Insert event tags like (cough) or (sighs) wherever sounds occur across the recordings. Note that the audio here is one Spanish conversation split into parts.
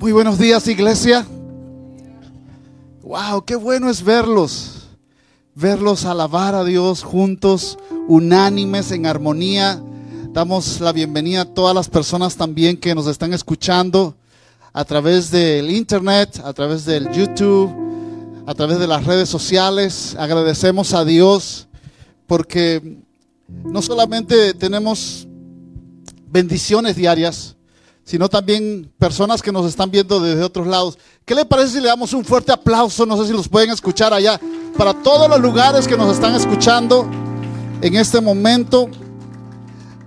Muy buenos días, iglesia. Wow, qué bueno es verlos. Verlos alabar a Dios juntos, unánimes, en armonía. Damos la bienvenida a todas las personas también que nos están escuchando a través del internet, a través del YouTube, a través de las redes sociales. Agradecemos a Dios porque no solamente tenemos bendiciones diarias, sino también personas que nos están viendo desde otros lados. ¿Qué le parece si le damos un fuerte aplauso? No sé si los pueden escuchar allá, para todos los lugares que nos están escuchando en este momento.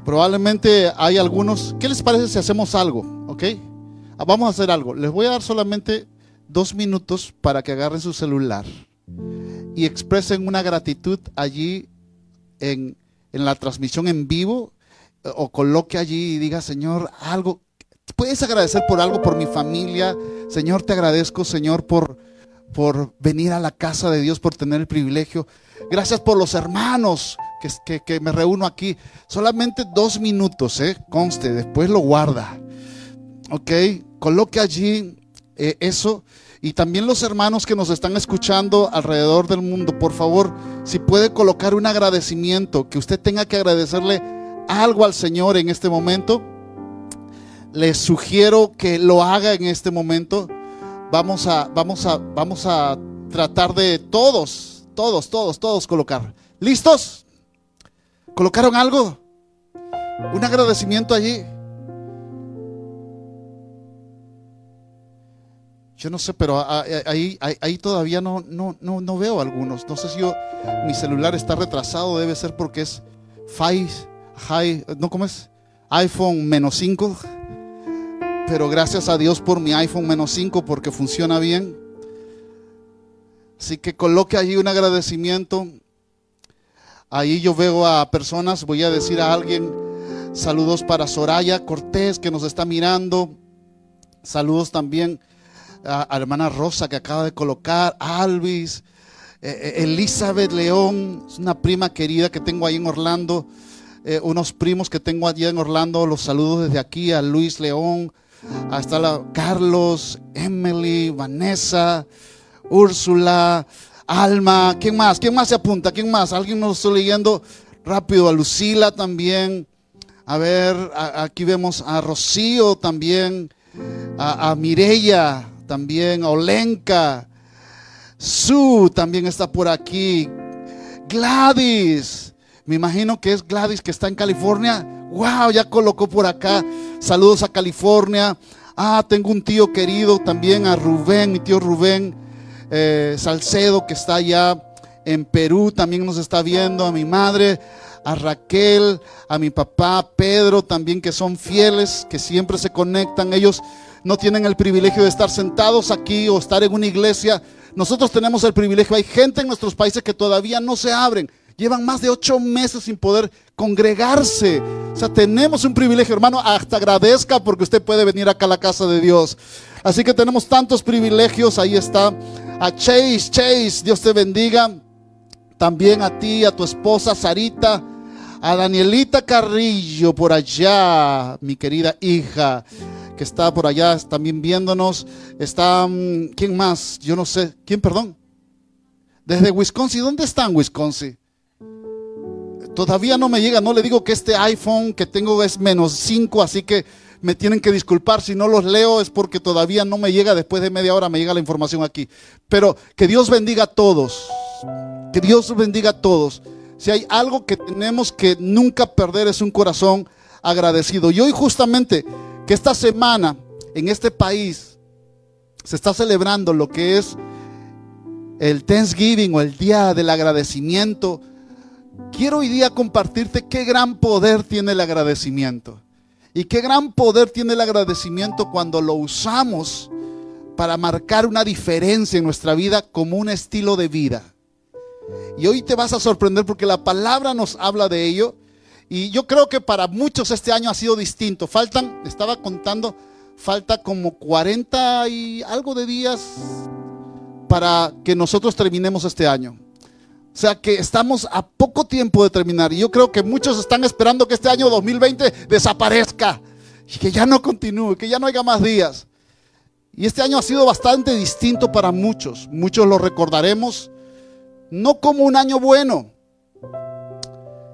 Probablemente hay algunos. ¿Qué les parece si hacemos algo? ¿Ok? Ah, vamos a hacer algo. Les voy a dar solamente dos minutos para que agarren su celular y expresen una gratitud allí en, en la transmisión en vivo o coloque allí y diga, Señor, algo, puedes agradecer por algo, por mi familia. Señor, te agradezco, Señor, por, por venir a la casa de Dios, por tener el privilegio. Gracias por los hermanos que, que, me reúno aquí. Solamente dos minutos, ¿eh? Conste, después lo guarda. Ok, coloque allí eh, eso. Y también los hermanos que nos están escuchando alrededor del mundo, por favor, si puede colocar un agradecimiento, que usted tenga que agradecerle algo al Señor en este momento, les sugiero que lo haga en este momento. Vamos a, vamos a, vamos a tratar de todos, todos, todos, todos colocar. ¿Listos? ¿Colocaron algo? Un agradecimiento allí. Yo no sé, pero ahí, ahí, todavía no, no, no, no, veo algunos. No sé si yo, mi celular está retrasado, debe ser porque es Five high, ¿no cómo es? iPhone menos 5. Pero gracias a Dios por mi iPhone menos 5 porque funciona bien. Así que coloque allí un agradecimiento. Ahí yo veo a personas, voy a decir a alguien, saludos para Soraya Cortés que nos está mirando. Saludos también a, hermana Rosa que acaba de colocar, Alvis, eh, eh, Elizabeth León, es una prima querida que tengo ahí en Orlando. Eh, unos primos que tengo allí en Orlando, los saludos desde aquí a Luis León, hasta la Carlos, Emily, Vanessa, Úrsula, Alma, ¿quién más? ¿Quién más se apunta? ¿Quién más? Alguien nos está leyendo rápido, a Lucila también. A ver, aquí vemos a Rocío también, a, a también, a Olenka, Su también está por aquí, Gladys, me imagino que es Gladys que está en California. Wow, ya colocó por acá. Saludos a California. Ah, tengo un tío querido también, a Rubén, mi tío Rubén eh, Salcedo, que está allá en Perú, también nos está viendo. A mi madre, a Raquel, a mi papá Pedro, también que son fieles, que siempre se conectan. Ellos no tienen el privilegio de estar sentados aquí o estar en una iglesia. Nosotros tenemos el privilegio. Hay gente en nuestros países que todavía no se abren. Llevan más de ocho meses sin poder congregarse. O sea, tenemos un privilegio, hermano. Hasta agradezca porque usted puede venir acá a la casa de Dios. Así que tenemos tantos privilegios. Ahí está. A Chase, Chase, Dios te bendiga. También a ti, a tu esposa Sarita. A Danielita Carrillo por allá, mi querida hija, que está por allá también viéndonos. Está, mm, ¿quién más? Yo no sé. ¿Quién, perdón? Desde Wisconsin. ¿Dónde están Wisconsin? Todavía no me llega, no le digo que este iPhone que tengo es menos 5, así que me tienen que disculpar si no los leo, es porque todavía no me llega, después de media hora me llega la información aquí. Pero que Dios bendiga a todos, que Dios bendiga a todos. Si hay algo que tenemos que nunca perder es un corazón agradecido. Y hoy justamente que esta semana en este país se está celebrando lo que es el Thanksgiving o el Día del Agradecimiento quiero hoy día compartirte qué gran poder tiene el agradecimiento. Y qué gran poder tiene el agradecimiento cuando lo usamos para marcar una diferencia en nuestra vida como un estilo de vida. Y hoy te vas a sorprender porque la palabra nos habla de ello. Y yo creo que para muchos este año ha sido distinto. Faltan, estaba contando, falta como 40 y algo de días para que nosotros terminemos este año. O sea que estamos a poco tiempo de terminar. Y yo creo que muchos están esperando que este año 2020 desaparezca. Y que ya no continúe, que ya no haya más días. Y este año ha sido bastante distinto para muchos. Muchos lo recordaremos no como un año bueno.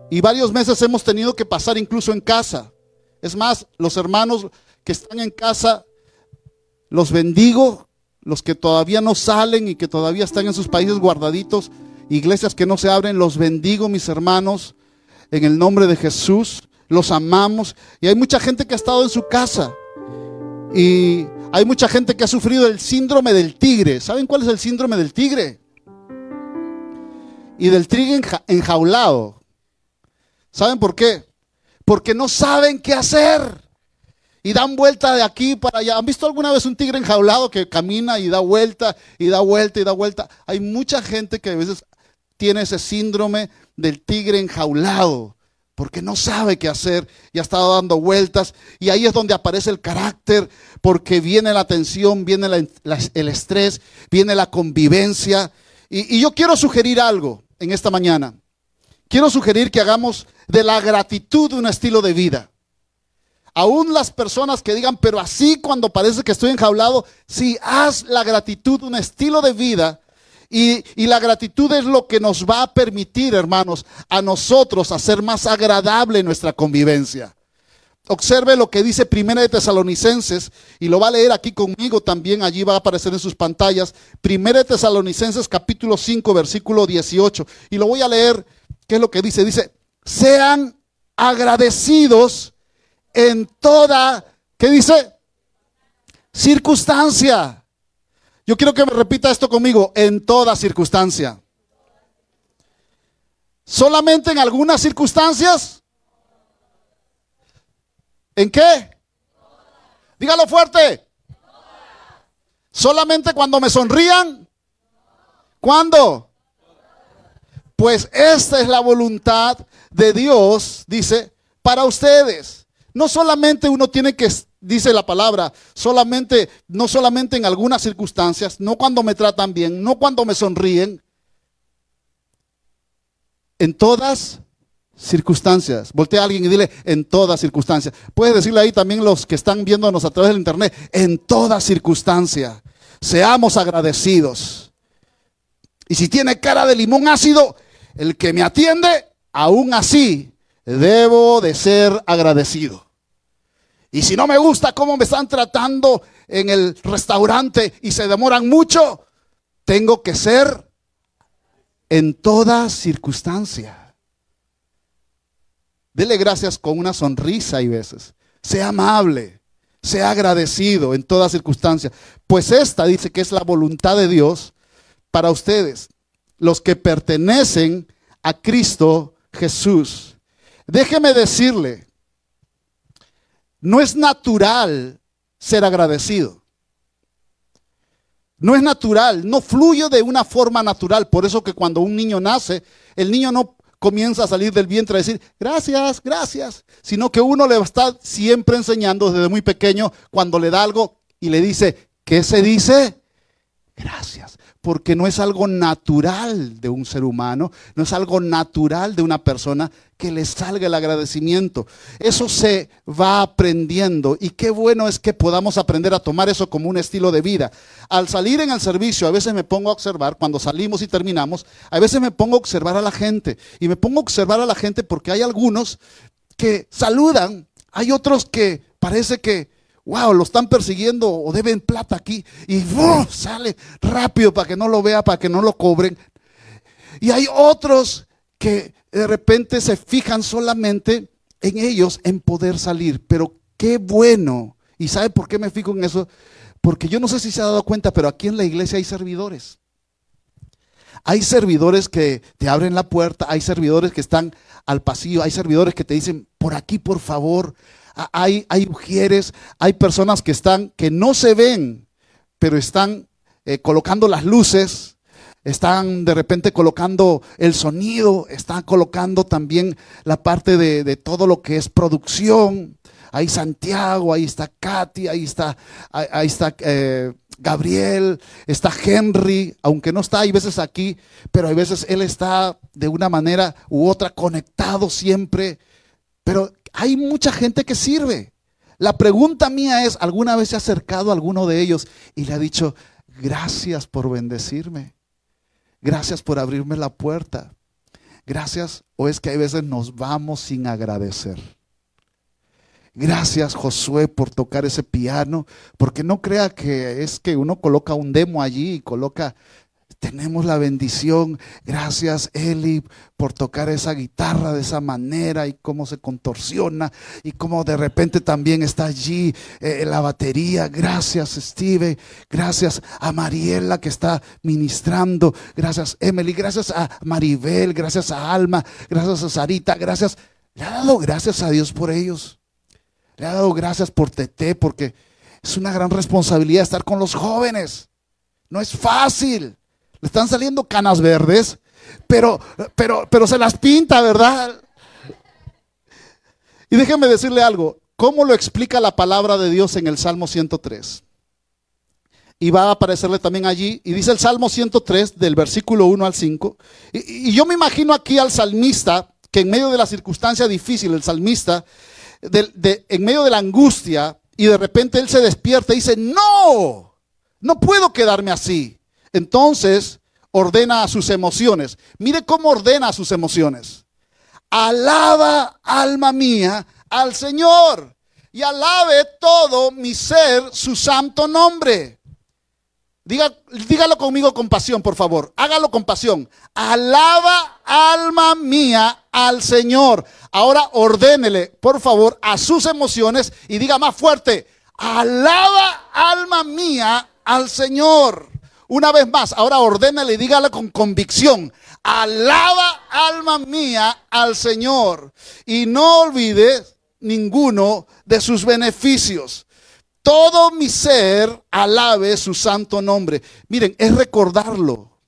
Y varios meses hemos tenido que pasar incluso en casa. Es más, los hermanos que están en casa, los bendigo, los que todavía no salen y que todavía están en sus países guardaditos, iglesias que no se abren, los bendigo, mis hermanos, en el nombre de Jesús. Los amamos. Y hay mucha gente que ha estado en su casa. Y hay mucha gente que ha sufrido el síndrome del tigre. ¿Saben cuál es el síndrome del tigre? Y del tigre enjaulado. ¿Saben por qué? Porque no saben qué hacer. Y dan vuelta de aquí para allá. ¿Han visto alguna vez un tigre enjaulado que camina y da vuelta y da vuelta y da vuelta? Hay mucha gente que a veces tiene ese síndrome del tigre enjaulado porque no sabe qué hacer y ha estado dando vueltas. Y ahí es donde aparece el carácter, porque viene la tensión, viene el estrés, viene la convivencia. Y, y yo quiero sugerir algo en esta mañana. Quiero sugerir que hagamos de la gratitud un estilo de vida. Aún las personas que digan, pero así cuando parece que estoy enjaulado, si haz la gratitud un estilo de vida, y, la gratitud es lo que nos va a permitir, hermanos, a nosotros hacer más agradable nuestra convivencia. Observe lo que dice Primera de Tesalonicenses y lo va a leer aquí conmigo también, allí va a aparecer en sus pantallas. Primera de Tesalonicenses capítulo 5 versículo 18 y lo voy a leer, ¿qué es lo que dice? Dice, sean agradecidos en toda, ¿qué dice? Circunstancia. Yo quiero que me repita esto conmigo, en toda circunstancia. ¿Solamente en algunas circunstancias? ¿En qué? Dígalo fuerte. ¿Solamente cuando me sonrían? ¿Cuándo? Pues esta es la voluntad de Dios, dice, para ustedes. No solamente uno tiene que dice la palabra, solamente, no solamente en algunas circunstancias, no cuando me tratan bien, no cuando me sonríen, en todas circunstancias. Voltea a alguien y dile, en todas circunstancias. Puedes decirle ahí también los que están viéndonos a través del internet, en toda circunstancia. Seamos agradecidos. Y si tiene cara de limón ácido, el que me atiende, aún así, debo de ser agradecido. Y si no me gusta cómo me están tratando en el restaurante y se demoran mucho, tengo que ser en toda circunstancia. Dele gracias con una sonrisa y veces. Sea amable, sea agradecido en toda circunstancia. Pues esta dice que es la voluntad de Dios para ustedes, los que pertenecen a Cristo Jesús. Déjeme decirle, no es natural ser agradecido. No es natural, no fluye de una forma natural. Por eso que cuando un niño nace, el niño no comienza a salir del vientre a decir, gracias, gracias, sino que uno le está siempre enseñando desde muy pequeño cuando le da algo y le dice, ¿qué se dice? Gracias porque no es algo natural de un ser humano, no es algo natural de una persona que le salga el agradecimiento. Eso se va aprendiendo y qué bueno es que podamos aprender a tomar eso como un estilo de vida. Al salir en el servicio, a veces me pongo a observar, cuando salimos y terminamos, a veces me pongo a observar a la gente y me pongo a observar a la gente porque hay algunos que saludan, hay otros que parece que wow, lo están persiguiendo o deben plata aquí. Y sale rápido para que no lo vea, para que no lo cobren. Y hay otros que de repente se fijan solamente en ellos, en poder salir. Pero qué bueno. ¿Y sabe por qué me fijo en eso? Porque yo no sé si se ha dado cuenta, pero aquí en la iglesia hay servidores. Hay servidores que te abren la puerta, hay servidores que están al pasillo, hay servidores que te dicen, por aquí por favor, hay, hay mujeres, hay personas que están, que no se ven, pero están eh, colocando las luces, están de repente colocando el sonido, están colocando también la parte de, todo lo que es producción. Ahí Santiago, ahí está Katy, ahí está, ahí, está eh, Gabriel, está Henry, aunque no está hay veces aquí, pero hay veces él está de una manera u otra conectado siempre. Pero hay mucha gente que sirve. La pregunta mía es, ¿alguna vez se ha acercado a alguno de ellos y le ha dicho, gracias por bendecirme? Gracias por abrirme la puerta. Gracias, o es que hay veces nos vamos sin agradecer. Gracias Josué por tocar ese piano, porque no crea que es que uno coloca un demo allí y coloca tenemos la bendición. Gracias, Eli, por tocar esa guitarra de esa manera y cómo se contorsiona y cómo de repente también está allí eh, la batería. Gracias, Steve. Gracias a Mariela que está ministrando. Gracias, Emily. Gracias a Maribel. Gracias a Alma. Gracias a Sarita. Gracias. Le ha dado gracias a Dios por ellos. Le ha dado gracias por Tete porque es una gran responsabilidad estar con los jóvenes. No es fácil. Le están saliendo canas verdes, pero, pero, pero se las pinta, ¿verdad? Y déjeme decirle algo. ¿Cómo lo explica la palabra de Dios en el Salmo 103? Y va a aparecerle también allí. Y dice el Salmo 103 del versículo 1 al 5. Y, yo me imagino aquí al salmista que en medio de la circunstancia difícil, el salmista, en medio de la angustia, y de repente él se despierta y dice, no, no puedo quedarme así. Entonces ordena a sus emociones. Mire cómo ordena a sus emociones. Alaba, alma mía, al Señor y alabe todo mi ser su santo nombre. Diga, dígalo conmigo con pasión, por favor. Hágalo con pasión. Alaba, alma mía, al Señor. Ahora ordénele, por favor, a sus emociones y diga más fuerte. Alaba, alma mía, al Señor. Una vez más, ahora ordénale y dígale con convicción. Alaba alma mía al Señor y no olvides ninguno de sus beneficios. Todo mi ser alabe su santo nombre. Miren, es recordarlo.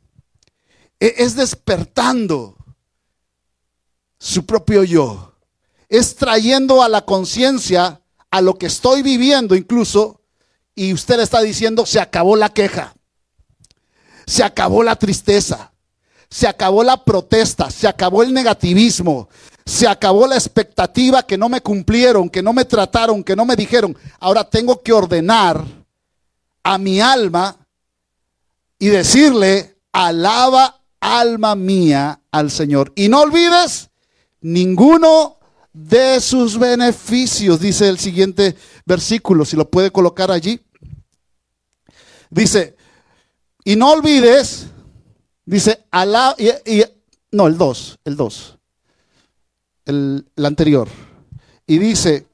E-, es despertando su propio yo. Es trayendo a la conciencia a lo que estoy viviendo incluso. Y usted le está diciendo, se acabó la queja. Se acabó la tristeza, se acabó la protesta, se acabó el negativismo, se acabó la expectativa que no me cumplieron, que no me trataron, que no me dijeron. Ahora tengo que ordenar a mi alma y decirle, alaba alma mía al Señor. Y no olvides ninguno de sus beneficios, dice el siguiente versículo, si lo puede colocar allí. Dice, y no olvides, dice, Alá, y, no, el 2, el 2, el, anterior. Y dice,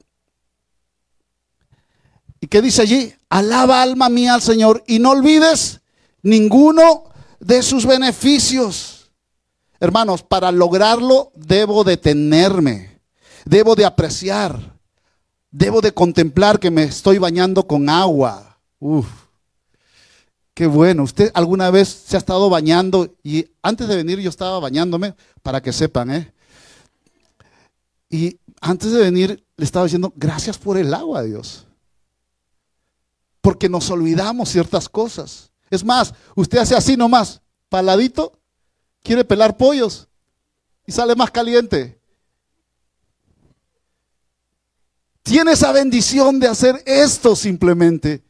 ¿y qué dice allí? Alaba alma mía al Señor y no olvides ninguno de sus beneficios. Hermanos, para lograrlo debo detenerme, debo de apreciar, debo de contemplar que me estoy bañando con agua. Uf Qué bueno. ¿Usted alguna vez se ha estado bañando? Y antes de venir yo estaba bañándome, para que sepan, ¿eh? Y antes de venir le estaba diciendo, gracias por el agua, Dios. Porque nos olvidamos ciertas cosas. Es más, usted hace así nomás, paladito, quiere pelar pollos y sale más caliente. Tiene esa bendición de hacer esto simplemente.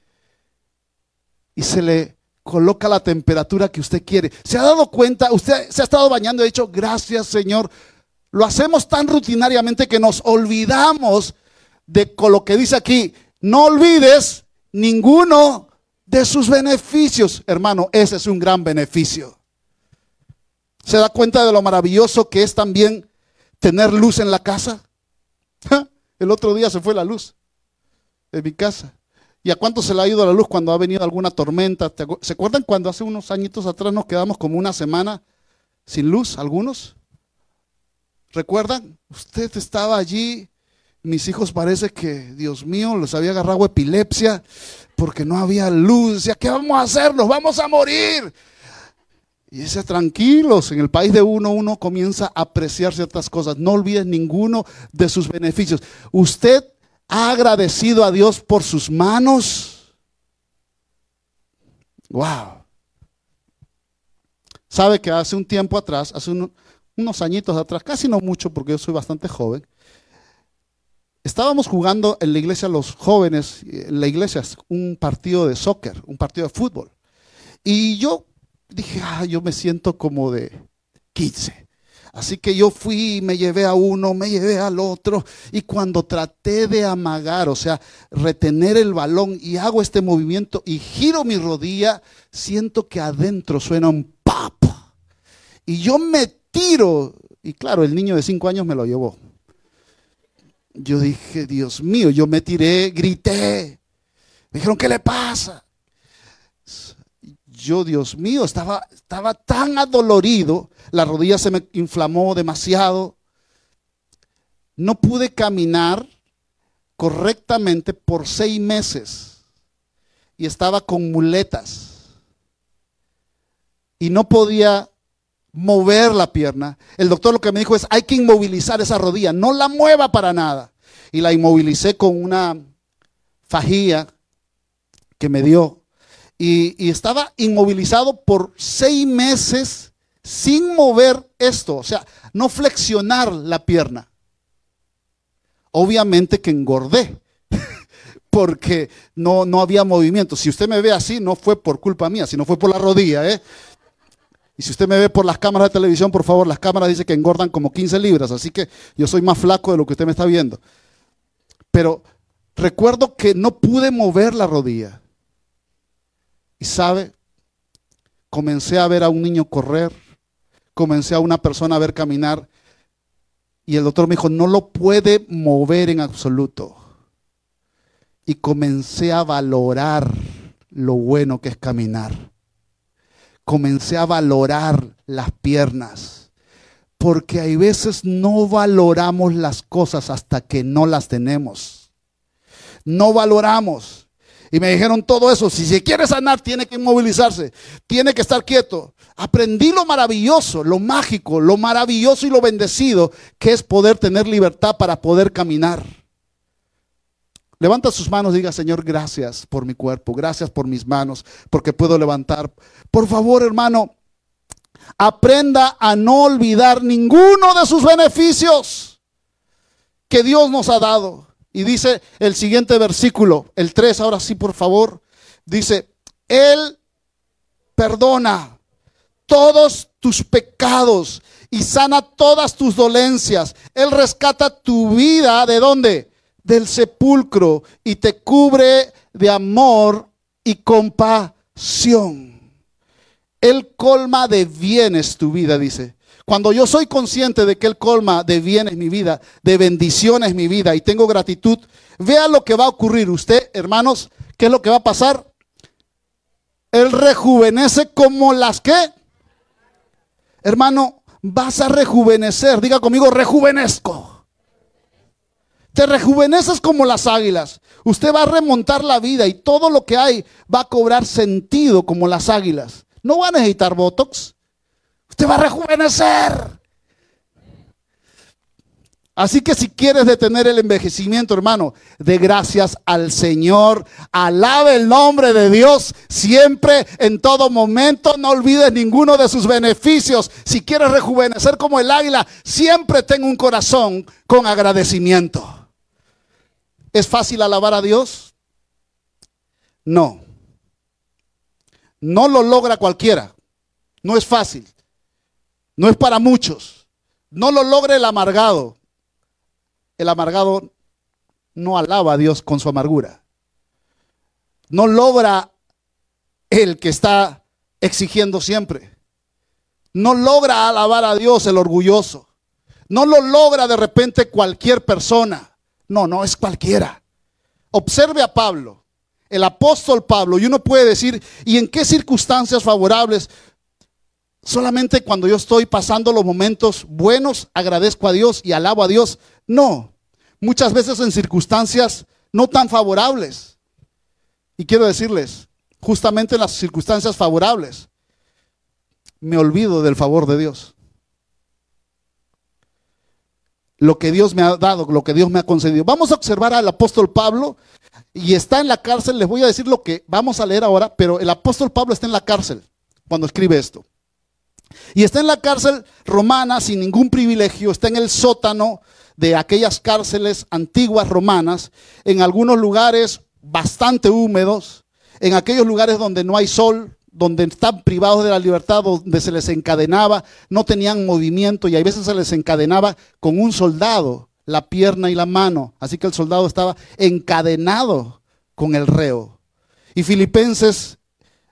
Y se le coloca la temperatura que usted quiere. ¿Se ha dado cuenta? Usted se ha estado bañando y ha dicho, gracias Señor. Lo hacemos tan rutinariamente que nos olvidamos de lo que dice aquí. No olvides ninguno de sus beneficios. Hermano, ese es un gran beneficio. ¿Se da cuenta de lo maravilloso que es también tener luz en la casa? (laughs) El otro día se fue la luz en mi casa. ¿Y a cuánto se le ha ido la luz cuando ha venido alguna tormenta? ¿Se acuerdan cuando hace unos añitos atrás nos quedamos como una semana sin luz, algunos? ¿Recuerdan? Usted estaba allí, mis hijos parece que, Dios mío, les había agarrado epilepsia porque no había luz. Decía, ¿qué vamos a hacer? Nos vamos a morir. Y dice, tranquilos, en el país de uno uno comienza a apreciar ciertas cosas. No olvides ninguno de sus beneficios. Usted ¿Ha agradecido a Dios por sus manos? Wow. Sabe que hace un tiempo atrás, hace unos añitos atrás, casi no mucho porque yo soy bastante joven, estábamos jugando en la iglesia los jóvenes, en la iglesia, un partido de soccer, un partido de fútbol. Y yo dije, ah, yo me siento como de 15. Así que yo fui, me llevé a uno, me llevé al otro, y cuando traté de amagar, o sea, retener el balón y hago este movimiento y giro mi rodilla, siento que adentro suena un pap. Y yo me tiro, y claro, el niño de cinco años me lo llevó. Yo dije, Dios mío, yo me tiré, grité. Me dijeron, ¿qué le pasa? Yo, Dios mío, estaba, estaba tan adolorido la rodilla se me inflamó demasiado. No pude caminar correctamente por seis meses y estaba con muletas y no podía mover la pierna. El doctor lo que me dijo es, hay que inmovilizar esa rodilla, no la mueva para nada. Y la inmovilicé con una fajilla que me dio. Y, estaba inmovilizado por seis meses sin mover esto, o sea, no flexionar la pierna. Obviamente que engordé, (laughs) porque no, no había movimiento. Si usted me ve así, no fue por culpa mía, sino fue por la rodilla. ¿eh? Y si usted me ve por las cámaras de televisión, por favor, las cámaras dicen que engordan como 15 libras, así que yo soy más flaco de lo que usted me está viendo. Pero recuerdo que no pude mover la rodilla. Y sabe, comencé a ver a un niño correr comencé a una persona a ver caminar y el doctor me dijo, no lo puede mover en absoluto. Y comencé a valorar lo bueno que es caminar. Comencé a valorar las piernas. Porque hay veces no valoramos las cosas hasta que no las tenemos. No valoramos. Y me dijeron todo eso. Si se quiere sanar, tiene que inmovilizarse. Tiene que estar quieto. Aprendí lo maravilloso, lo mágico, lo maravilloso y lo bendecido que es poder tener libertad para poder caminar. Levanta sus manos diga, Señor, gracias por mi cuerpo, gracias por mis manos, porque puedo levantar. Por favor, hermano, aprenda a no olvidar ninguno de sus beneficios que Dios nos ha dado. Y dice el siguiente versículo, el 3, ahora sí, por favor, dice, Él perdona todos tus pecados y sana todas tus dolencias. Él rescata tu vida de dónde? Del sepulcro y te cubre de amor y compasión. Él colma de bienes tu vida, dice. Cuando yo soy consciente de que Él colma de bienes mi vida, de bendiciones mi vida y tengo gratitud, vea lo que va a ocurrir. Usted, hermanos, ¿qué es lo que va a pasar? Él rejuvenece como las que Hermano, vas a rejuvenecer. Diga conmigo, rejuvenezco. Te rejuveneces como las águilas. Usted va a remontar la vida y todo lo que hay va a cobrar sentido como las águilas. No va a necesitar Botox. Usted va a rejuvenecer. Así que si quieres detener el envejecimiento, hermano, de gracias al Señor. Alabe el nombre de Dios siempre, en todo momento. No olvides ninguno de sus beneficios. Si quieres rejuvenecer como el águila, siempre ten un corazón con agradecimiento. ¿Es fácil alabar a Dios? No. No lo logra cualquiera. No es fácil. No es para muchos. No lo logra el amargado el amargado no alaba a Dios con su amargura. No logra el que está exigiendo siempre. No logra alabar a Dios el orgulloso. No lo logra de repente cualquier persona. No, no es cualquiera. Observe a Pablo, el apóstol Pablo, y uno puede decir, ¿y en qué circunstancias favorables? Solamente cuando yo estoy pasando los momentos buenos, agradezco a Dios y alabo a Dios. No, muchas veces en circunstancias no tan favorables. Y quiero decirles, justamente en las circunstancias favorables, me olvido del favor de Dios. Lo que Dios me ha dado, lo que Dios me ha concedido. Vamos a observar al apóstol Pablo y está en la cárcel. Les voy a decir lo que vamos a leer ahora, pero el apóstol Pablo está en la cárcel cuando escribe esto. Y está en la cárcel romana sin ningún privilegio, está en el sótano de aquellas cárceles antiguas romanas, en algunos lugares bastante húmedos, en aquellos lugares donde no hay sol, donde están privados de la libertad, donde se les encadenaba, no tenían movimiento y a veces se les encadenaba con un soldado, la pierna y la mano. Así que el soldado estaba encadenado con el reo. Y Filipenses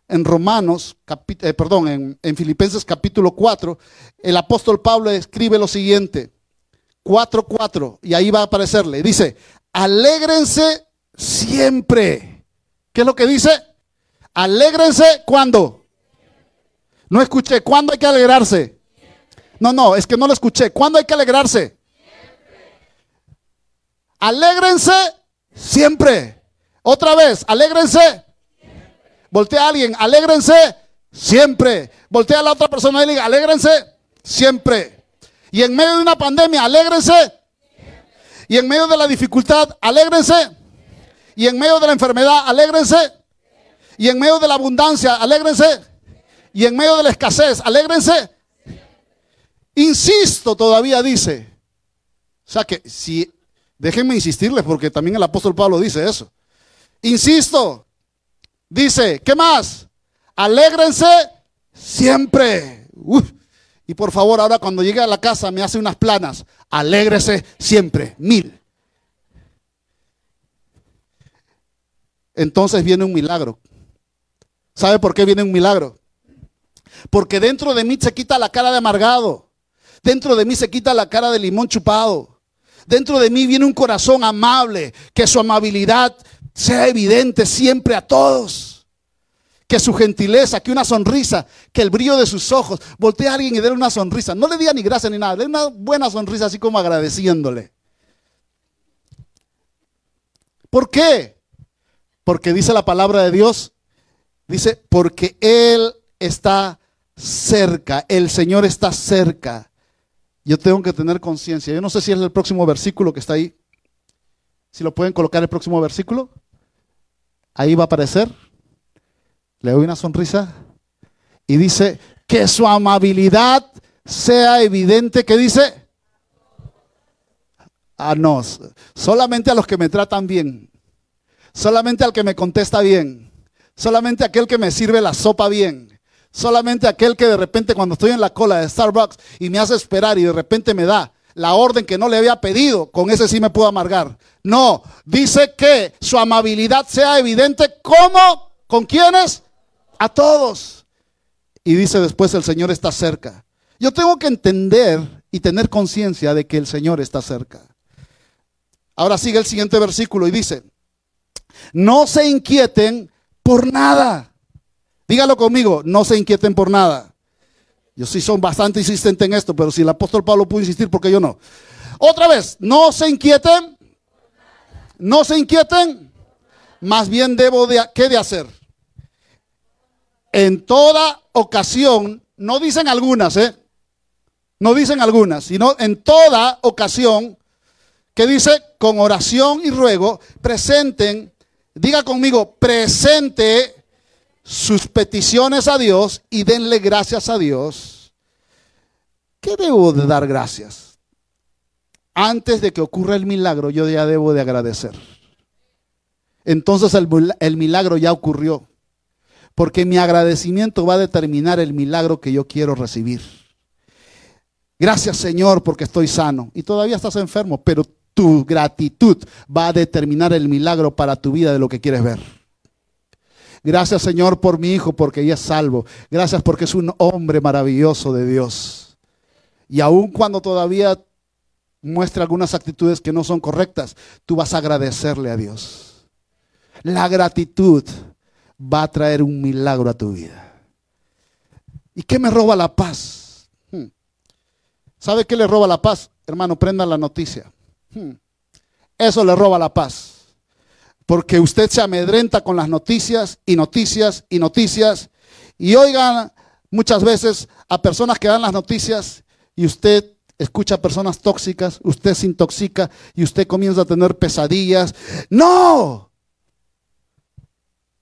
en Romanos, eh, perdón, en, en Filipenses capítulo 4, el apóstol Pablo escribe lo siguiente, 4.4, y ahí va a aparecerle, dice, alégrense siempre. ¿Qué es lo que dice? Alégrense cuando. No escuché, ¿cuándo hay que alegrarse? No, no, es que no lo escuché. ¿Cuándo hay que alegrarse? Alégrense siempre. Otra vez, alégrense Voltea a alguien, alégrense siempre. Voltea a la otra persona y diga, alégrense siempre. Y en medio de una pandemia, alégrense. Y en medio de la dificultad, alégrense. Y en medio de la enfermedad, alégrense. Y en medio de la abundancia, alégrense. Y en medio de la escasez, alégrense. Insisto, todavía dice. O sea que si, déjenme insistirles porque también el apóstol Pablo dice eso. Insisto, Dice, ¿qué más? Alégrense siempre. Y por favor, ahora cuando llegue a la casa me hace unas planas. Alégrese siempre. Mil. Entonces viene un milagro. ¿Sabe por qué viene un milagro? Porque dentro de mí se quita la cara de amargado. Dentro de mí se quita la cara de limón chupado. Dentro de mí viene un corazón amable, que su amabilidad sea evidente siempre a todos. Que su gentileza, que una sonrisa, que el brillo de sus ojos. Voltea a alguien y déle una sonrisa. No le diga ni gracias ni nada. Dele una buena sonrisa así como agradeciéndole. ¿Por qué? Porque dice la palabra de Dios. Dice, porque Él está cerca. El Señor está cerca. Yo tengo que tener conciencia. Yo no sé si es el próximo versículo que está ahí. Si lo pueden colocar el próximo versículo. Ahí va a aparecer. Le doy una sonrisa. Y dice, que su amabilidad sea evidente. ¿Qué dice? A nos. Solamente a los que me tratan bien. Solamente al que me contesta bien. Solamente aquel que me sirve la sopa bien. Solamente aquel que de repente cuando estoy en la cola de Starbucks y me hace esperar y de repente me da la orden que no le había pedido, con ese sí me puedo amargar. No, dice que su amabilidad sea evidente. ¿Cómo? ¿Con quiénes? A todos. Y dice después el Señor está cerca. Yo tengo que entender y tener conciencia de que el Señor está cerca. Ahora sigue el siguiente versículo y dice, no se inquieten por nada. Dígalo conmigo, no se inquieten por nada. Yo sí son bastante insistente en esto, pero si el apóstol Pablo pudo insistir, ¿por qué yo no? Otra vez, no se inquieten, no se inquieten, más bien debo de, ¿qué de hacer? En toda ocasión, no dicen algunas, ¿eh? No dicen algunas, sino en toda ocasión, que dice, con oración y ruego, presenten, diga conmigo, presente sus peticiones a Dios y denle gracias a Dios. ¿Qué debo de dar gracias? Antes de que ocurra el milagro, yo ya debo de agradecer. Entonces el, el milagro ya ocurrió. Porque mi agradecimiento va a determinar el milagro que yo quiero recibir. Gracias Señor porque estoy sano. Y todavía estás enfermo, pero tu gratitud va a determinar el milagro para tu vida de lo que quieres ver. Gracias Señor por mi hijo porque ya es salvo. Gracias porque es un hombre maravilloso de Dios. Y aun cuando todavía muestra algunas actitudes que no son correctas, tú vas a agradecerle a Dios. La gratitud va a traer un milagro a tu vida. ¿Y qué me roba la paz? Hmm. ¿Sabe qué le roba la paz? Hermano, prenda la noticia. Hmm. Eso le roba la paz. Porque usted se amedrenta con las noticias y noticias y noticias. Y oigan muchas veces a personas que dan las noticias y usted escucha a personas tóxicas, usted se intoxica y usted comienza a tener pesadillas. No.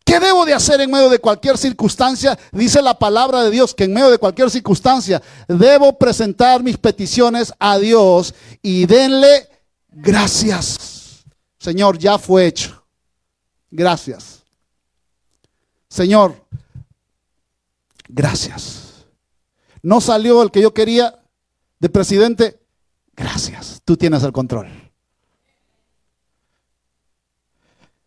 ¿Qué debo de hacer en medio de cualquier circunstancia? Dice la palabra de Dios que en medio de cualquier circunstancia debo presentar mis peticiones a Dios y denle gracias. Señor, ya fue hecho. Gracias. Señor, gracias. No salió el que yo quería de presidente. Gracias. Tú tienes el control.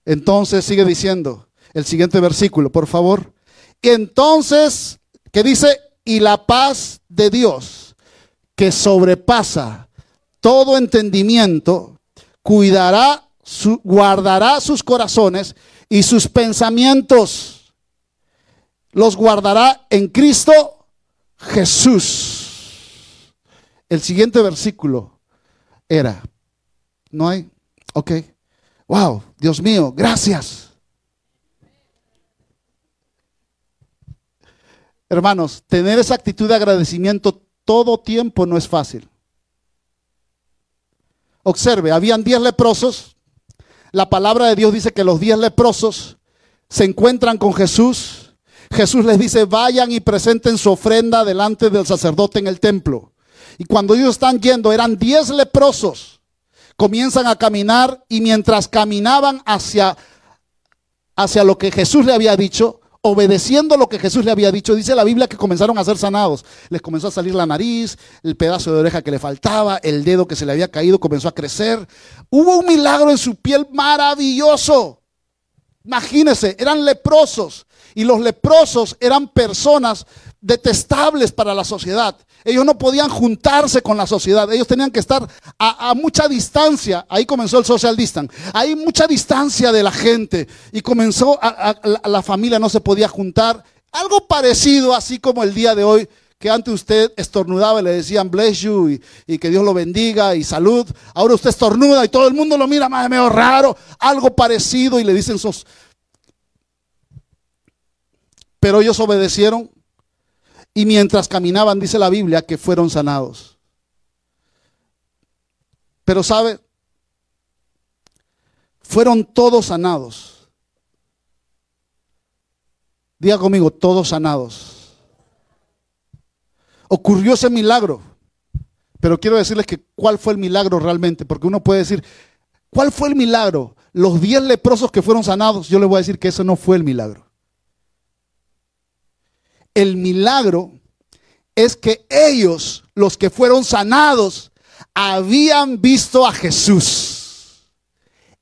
Entonces sigue diciendo el siguiente versículo, por favor. Entonces, que dice, y la paz de Dios, que sobrepasa todo entendimiento, cuidará, su, guardará sus corazones y sus pensamientos. Los guardará en Cristo Jesús. El siguiente versículo era, ¿no hay? Ok. Wow, Dios mío, gracias. Hermanos, tener esa actitud de agradecimiento todo tiempo no es fácil. Observe, habían diez leprosos. La palabra de Dios dice que los diez leprosos se encuentran con Jesús. Jesús les dice, vayan y presenten su ofrenda delante del sacerdote en el templo. Y cuando ellos están yendo, eran diez leprosos. Comienzan a caminar y mientras caminaban hacia, hacia lo que Jesús le había dicho, obedeciendo lo que Jesús le había dicho, dice la Biblia que comenzaron a ser sanados. Les comenzó a salir la nariz, el pedazo de oreja que le faltaba, el dedo que se le había caído comenzó a crecer. Hubo un milagro en su piel maravilloso. Imagínense, eran leprosos y los leprosos eran personas detestables para la sociedad. Ellos no podían juntarse con la sociedad. Ellos tenían que estar a, mucha distancia. Ahí comenzó el social distance. Hay mucha distancia de la gente. Y comenzó a, la familia no se podía juntar. Algo parecido así como el día de hoy que antes usted estornudaba y le decían bless you y, que Dios lo bendiga y salud. Ahora usted estornuda y todo el mundo lo mira más medio raro. Algo parecido y le dicen sos. Pero ellos obedecieron y mientras caminaban, dice la Biblia, que fueron sanados. Pero sabe, fueron todos sanados. Diga conmigo, todos sanados. Ocurrió ese milagro. Pero quiero decirles que cuál fue el milagro realmente, porque uno puede decir, ¿cuál fue el milagro? Los diez leprosos que fueron sanados, yo le voy a decir que ese no fue el milagro. El milagro es que ellos, los que fueron sanados, habían visto a Jesús.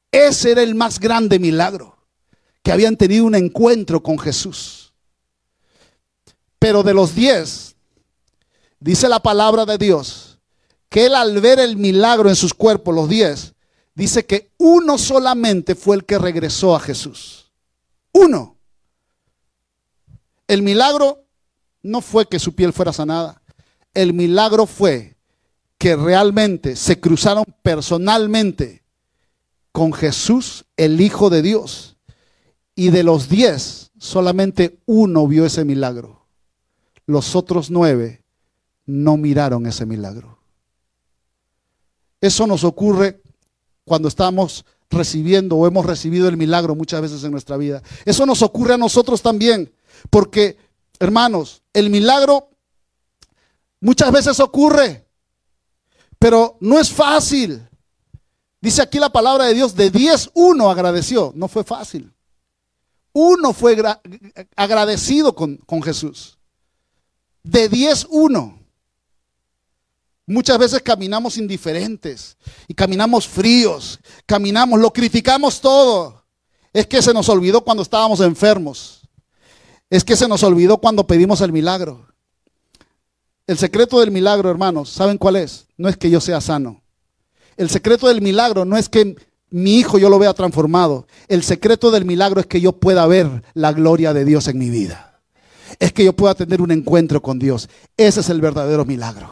Ese era el más grande milagro, que habían tenido un encuentro con Jesús. Pero de los diez, dice la palabra de Dios, que él al ver el milagro en sus cuerpos, los diez, dice que uno solamente fue el que regresó a Jesús. Uno. El milagro no fue que su piel fuera sanada. El milagro fue que realmente se cruzaron personalmente con Jesús, el Hijo de Dios. Y de los diez, solamente uno vio ese milagro. Los otros nueve no miraron ese milagro. Eso nos ocurre cuando estamos recibiendo o hemos recibido el milagro muchas veces en nuestra vida. Eso nos ocurre a nosotros también, porque Hermanos, el milagro muchas veces ocurre, pero no es fácil. Dice aquí la palabra de Dios, de 10, uno agradeció. No fue fácil. Uno fue agradecido con, con Jesús. De 10, uno. Muchas veces caminamos indiferentes y caminamos fríos, caminamos, lo criticamos todo. Es que se nos olvidó cuando estábamos enfermos. Es que se nos olvidó cuando pedimos el milagro. El secreto del milagro, hermanos, ¿saben cuál es? No es que yo sea sano. El secreto del milagro no es que mi hijo yo lo vea transformado. El secreto del milagro es que yo pueda ver la gloria de Dios en mi vida. Es que yo pueda tener un encuentro con Dios. Ese es el verdadero milagro.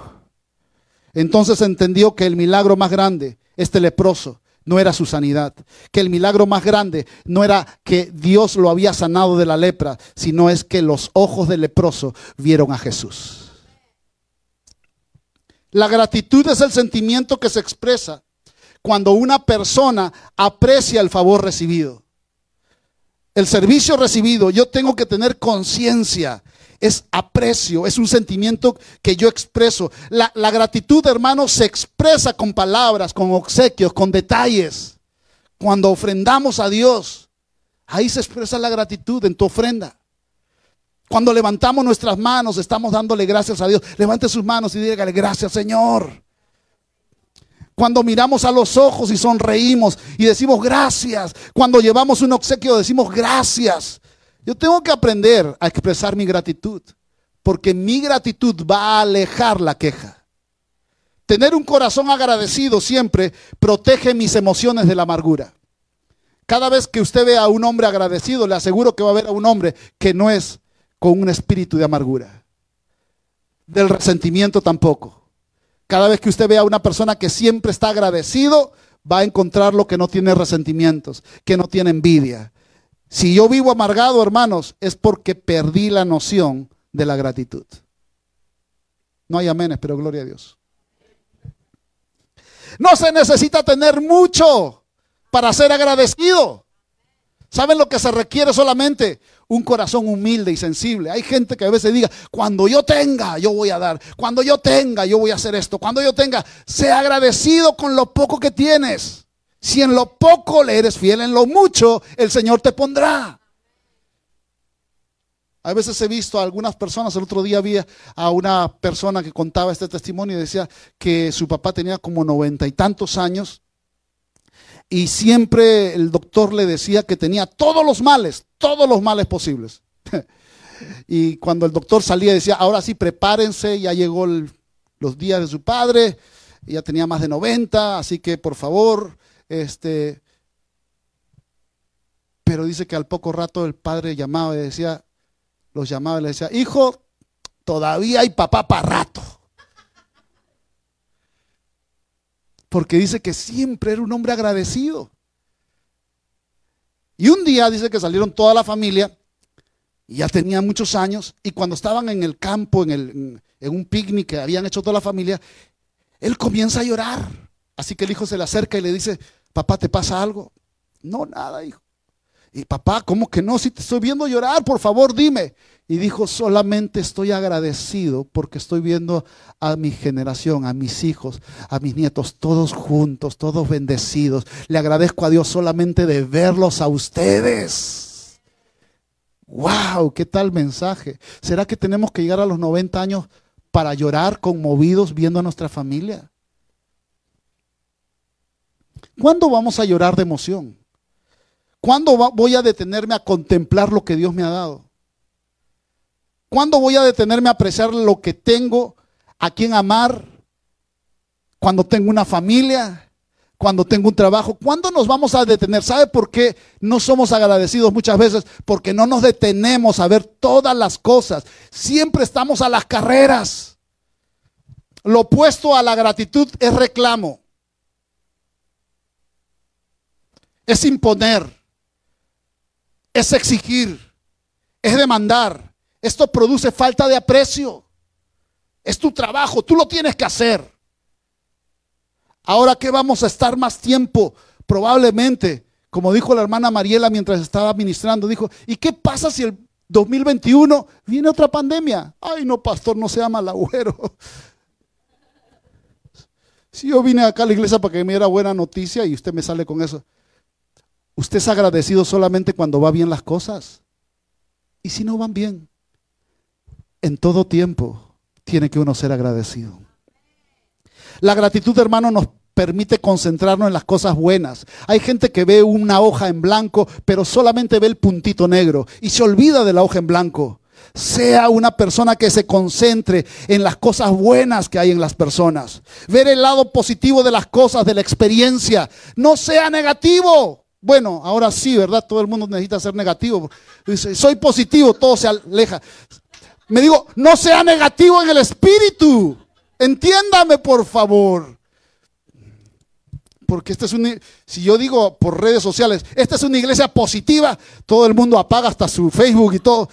Entonces entendió que el milagro más grande, este leproso, no era su sanidad, que el milagro más grande no era que Dios lo había sanado de la lepra, sino es que los ojos del leproso vieron a Jesús. La gratitud es el sentimiento que se expresa cuando una persona aprecia el favor recibido. El servicio recibido, yo tengo que tener conciencia es aprecio, es un sentimiento que yo expreso. La, la gratitud, hermano, se expresa con palabras, con obsequios, con detalles. Cuando ofrendamos a Dios, ahí se expresa la gratitud en tu ofrenda. Cuando levantamos nuestras manos, estamos dándole gracias a Dios. Levante sus manos y dígale gracias, Señor. Cuando miramos a los ojos y sonreímos y decimos gracias. Cuando llevamos un obsequio decimos gracias. Yo tengo que aprender a expresar mi gratitud, porque mi gratitud va a alejar la queja. Tener un corazón agradecido siempre protege mis emociones de la amargura. Cada vez que usted vea a un hombre agradecido, le aseguro que va a ver a un hombre que no es con un espíritu de amargura. Del resentimiento tampoco. Cada vez que usted vea a una persona que siempre está agradecido, va a encontrar lo que no tiene resentimientos, que no tiene envidia, si yo vivo amargado, hermanos, es porque perdí la noción de la gratitud. No hay amenes, pero gloria a Dios. No se necesita tener mucho para ser agradecido. ¿Saben lo que se requiere solamente? Un corazón humilde y sensible. Hay gente que a veces diga, cuando yo tenga, yo voy a dar. Cuando yo tenga, yo voy a hacer esto. Cuando yo tenga, sea agradecido con lo poco que tienes. Si en lo poco le eres fiel, en lo mucho el Señor te pondrá. A veces he visto a algunas personas, el otro día vi a una persona que contaba este testimonio y decía que su papá tenía como noventa y tantos años y siempre el doctor le decía que tenía todos los males, todos los males posibles. (laughs) y cuando el doctor salía decía, ahora sí, prepárense, ya llegó los días de su padre, ya tenía más de 90, así que por favor, este, pero dice que al poco rato el padre llamaba y decía, los llamaba y le decía, hijo, todavía hay papá para rato. Porque dice que siempre era un hombre agradecido. Y un día dice que salieron toda la familia, y ya tenía muchos años, y cuando estaban en el campo, en, el, en un picnic que habían hecho toda la familia, él comienza a llorar. Así que el hijo se le acerca y le dice, papá, ¿te pasa algo? No, nada, hijo. Y papá, ¿cómo que no? Si te estoy viendo llorar, por favor, dime. Y dijo, solamente estoy agradecido porque estoy viendo a mi generación, a mis hijos, a mis nietos, todos juntos, todos bendecidos. Le agradezco a Dios solamente de verlos a ustedes. ¡Wow! ¿Qué tal mensaje? ¿Será que tenemos que llegar a los 90 años para llorar conmovidos viendo a nuestra familia? ¿Cuándo vamos a llorar de emoción? ¿Cuándo voy a detenerme a contemplar lo que Dios me ha dado? ¿Cuándo voy a detenerme a apreciar lo que tengo, a quien amar? Cuando tengo una familia, cuando tengo un trabajo. ¿Cuándo nos vamos a detener? ¿Sabe por qué no somos agradecidos muchas veces? Porque no nos detenemos a ver todas las cosas. Siempre estamos a las carreras. Lo opuesto a la gratitud es reclamo. Es imponer, es exigir, es demandar. Esto produce falta de aprecio. Es tu trabajo, tú lo tienes que hacer. Ahora que vamos a estar más tiempo, probablemente, como dijo la hermana Mariela mientras estaba ministrando, dijo, ¿y qué pasa si el 2021 viene otra pandemia? Ay, no, pastor, no sea malagüero. (laughs) Si yo vine acá a la iglesia para que me diera buena noticia y usted me sale con eso. Usted es agradecido solamente cuando va bien las cosas. Y si no van bien, en todo tiempo tiene que uno ser agradecido. La gratitud, hermano, nos permite concentrarnos en las cosas buenas. Hay gente que ve una hoja en blanco, pero solamente ve el puntito negro y se olvida de la hoja en blanco. Sea una persona que se concentre en las cosas buenas que hay en las personas. Ver el lado positivo de las cosas, de la experiencia. No sea negativo. Bueno, ahora sí, ¿verdad? Todo el mundo necesita ser negativo. Soy positivo, todo se aleja. Me digo, no sea negativo en el espíritu. Entiéndame, por favor. Porque este es un, si yo digo por redes sociales, esta es una iglesia positiva, todo el mundo apaga hasta su Facebook y todo.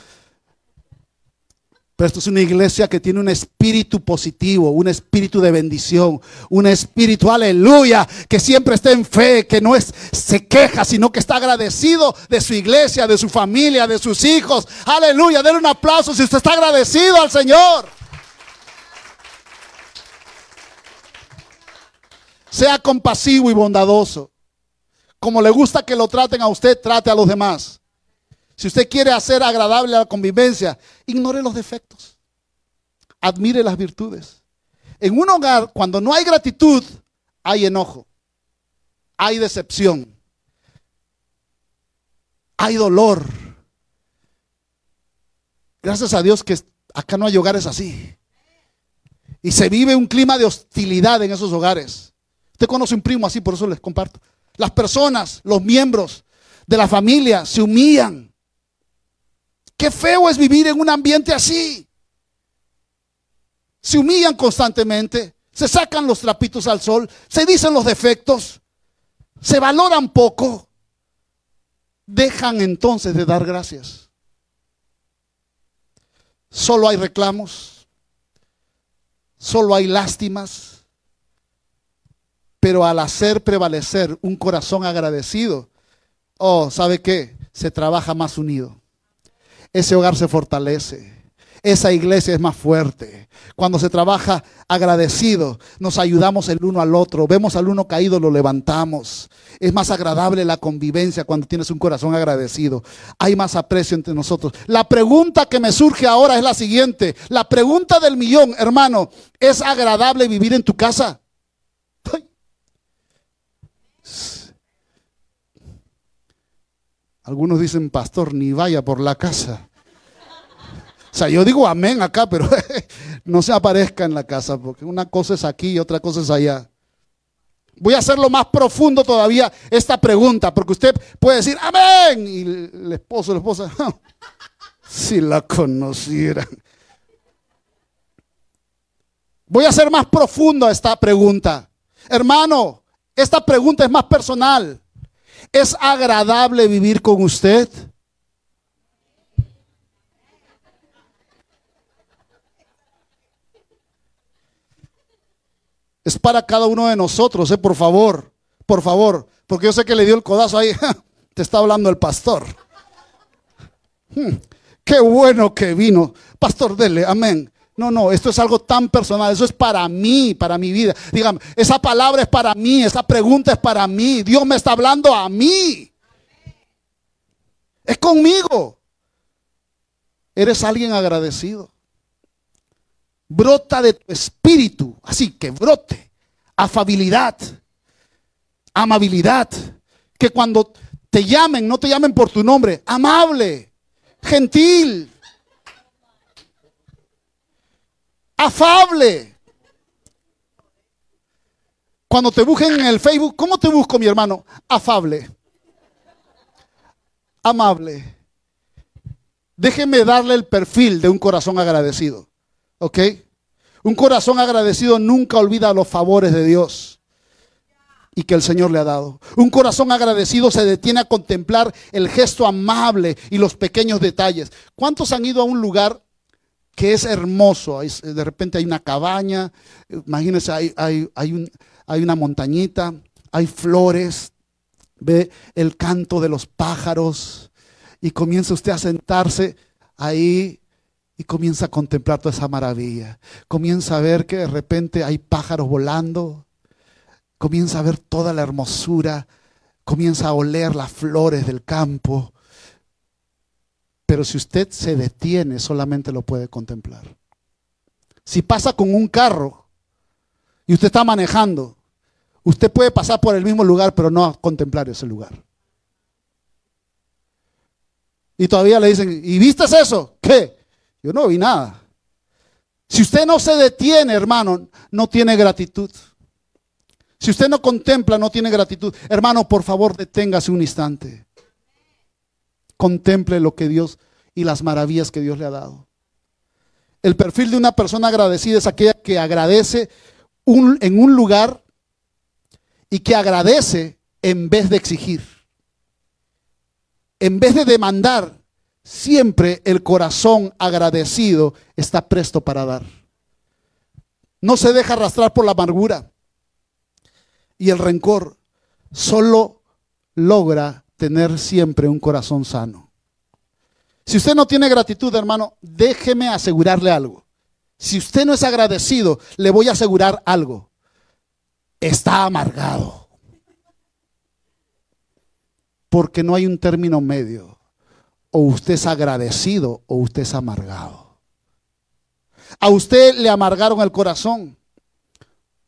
Pero esto es una iglesia que tiene un espíritu positivo, un espíritu de bendición, un espíritu, aleluya, que siempre está en fe, que no se queja, sino que está agradecido de su iglesia, de su familia, de sus hijos. Aleluya, denle un aplauso si usted está agradecido al Señor. Sea compasivo y bondadoso. Como le gusta que lo traten a usted, trate a los demás. Si usted quiere hacer agradable la convivencia, ignore los defectos. Admire las virtudes. En un hogar, cuando no hay gratitud, hay enojo, hay decepción, hay dolor. Gracias a Dios que acá no hay hogares así. Y se vive un clima de hostilidad en esos hogares. Usted conoce un primo así, por eso les comparto. Las personas, los miembros de la familia se humillan Qué feo es vivir en un ambiente así. Se humillan constantemente, se sacan los trapitos al sol, se dicen los defectos, se valoran poco. Dejan entonces de dar gracias. Solo hay reclamos, solo hay lástimas, pero al hacer prevalecer un corazón agradecido, oh, ¿sabe qué? Se trabaja más unido ese hogar se fortalece. Esa iglesia es más fuerte. Cuando se trabaja agradecido, nos ayudamos el uno al otro. Vemos al uno caído, lo levantamos. Es más agradable la convivencia cuando tienes un corazón agradecido. Hay más aprecio entre nosotros. La pregunta que me surge ahora es la siguiente. La pregunta del millón, hermano, ¿es agradable vivir en tu casa? Algunos dicen, pastor, ni vaya por la casa. O sea, yo digo amén acá, pero (laughs) no se aparezca en la casa, porque una cosa es aquí y otra cosa es allá. Voy a hacerlo más profundo todavía esta pregunta, porque usted puede decir amén. Y el esposo, la esposa, (laughs) si la conocieran. Voy a hacer más profundo esta pregunta. Hermano, esta pregunta es más personal. ¿Es agradable vivir con usted? Es para cada uno de nosotros, eh, por favor, por favor, porque yo sé que le dio el codazo ahí, (laughs) te está hablando el pastor. Hmm, qué bueno que vino. Pastor, dele, amén. No, no, esto es algo tan personal, eso es para mí, para mi vida. Dígame, esa palabra es para mí, esa pregunta es para mí. Dios me está hablando a mí. Es conmigo. Eres alguien agradecido. Brota de tu espíritu, así que brote. Afabilidad, amabilidad. Que cuando te llamen, no te llamen por tu nombre. Amable, gentil, afable. Cuando te busquen en el Facebook, ¿cómo te busco, mi hermano? Afable. Amable. Déjeme darle el perfil de un corazón agradecido. ¿Ok? Un corazón agradecido nunca olvida los favores de Dios y que el Señor le ha dado. Un corazón agradecido se detiene a contemplar el gesto amable y los pequeños detalles. ¿Cuántos han ido a un lugar que es hermoso. de repente hay una cabaña, imagínense, hay, hay, una montañita, hay flores, ve el canto de los pájaros y comienza usted a sentarse ahí y comienza a contemplar toda esa maravilla. Comienza a ver que de repente hay pájaros volando, comienza a ver toda la hermosura, comienza a oler las flores del campo, pero si usted se detiene, solamente lo puede contemplar. Si pasa con un carro y usted está manejando, usted puede pasar por el mismo lugar, pero no contemplar ese lugar. Y todavía le dicen, ¿y viste eso? ¿Qué? Yo no vi nada. Si usted no se detiene, hermano, no tiene gratitud. Si usted no contempla, no tiene gratitud. Hermano, por favor, deténgase un instante contemple lo que Dios y las maravillas que Dios le ha dado. El perfil de una persona agradecida es aquella que agradece en un lugar y que agradece en vez de exigir. En vez de demandar, siempre el corazón agradecido está presto para dar. No se deja arrastrar por la amargura y el rencor. Solo logra tener siempre un corazón sano. Si usted no tiene gratitud, hermano, déjeme asegurarle algo. Si usted no es agradecido, le voy a asegurar algo. Está amargado. Porque no hay un término medio. O usted es agradecido o usted es amargado. A usted le amargaron el corazón.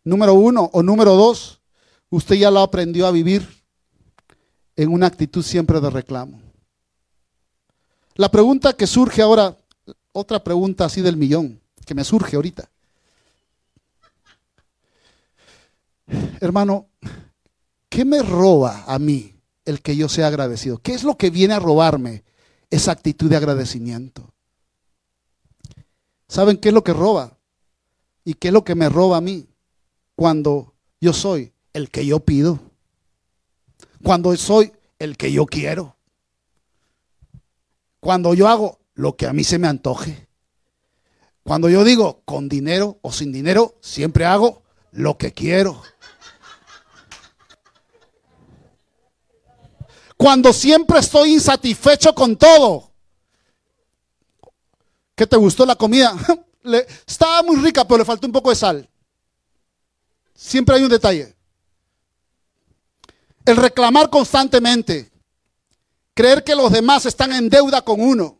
Número uno o número dos, usted ya lo aprendió a vivir en una actitud siempre de reclamo. La pregunta que surge ahora, otra pregunta así del millón, que me surge ahorita. Hermano, ¿qué me roba a mí el que yo sea agradecido? ¿Qué es lo que viene a robarme esa actitud de agradecimiento? ¿Saben qué es lo que roba? ¿Y qué es lo que me roba a mí cuando yo soy el que yo pido? Cuando soy el que yo quiero. Cuando yo hago lo que a mí se me antoje. Cuando yo digo con dinero o sin dinero, siempre hago lo que quiero. Cuando siempre estoy insatisfecho con todo. ¿Qué te gustó la comida? (laughs) estaba muy rica, pero le faltó un poco de sal. Siempre hay un detalle. El reclamar constantemente. Creer que los demás están en deuda con uno.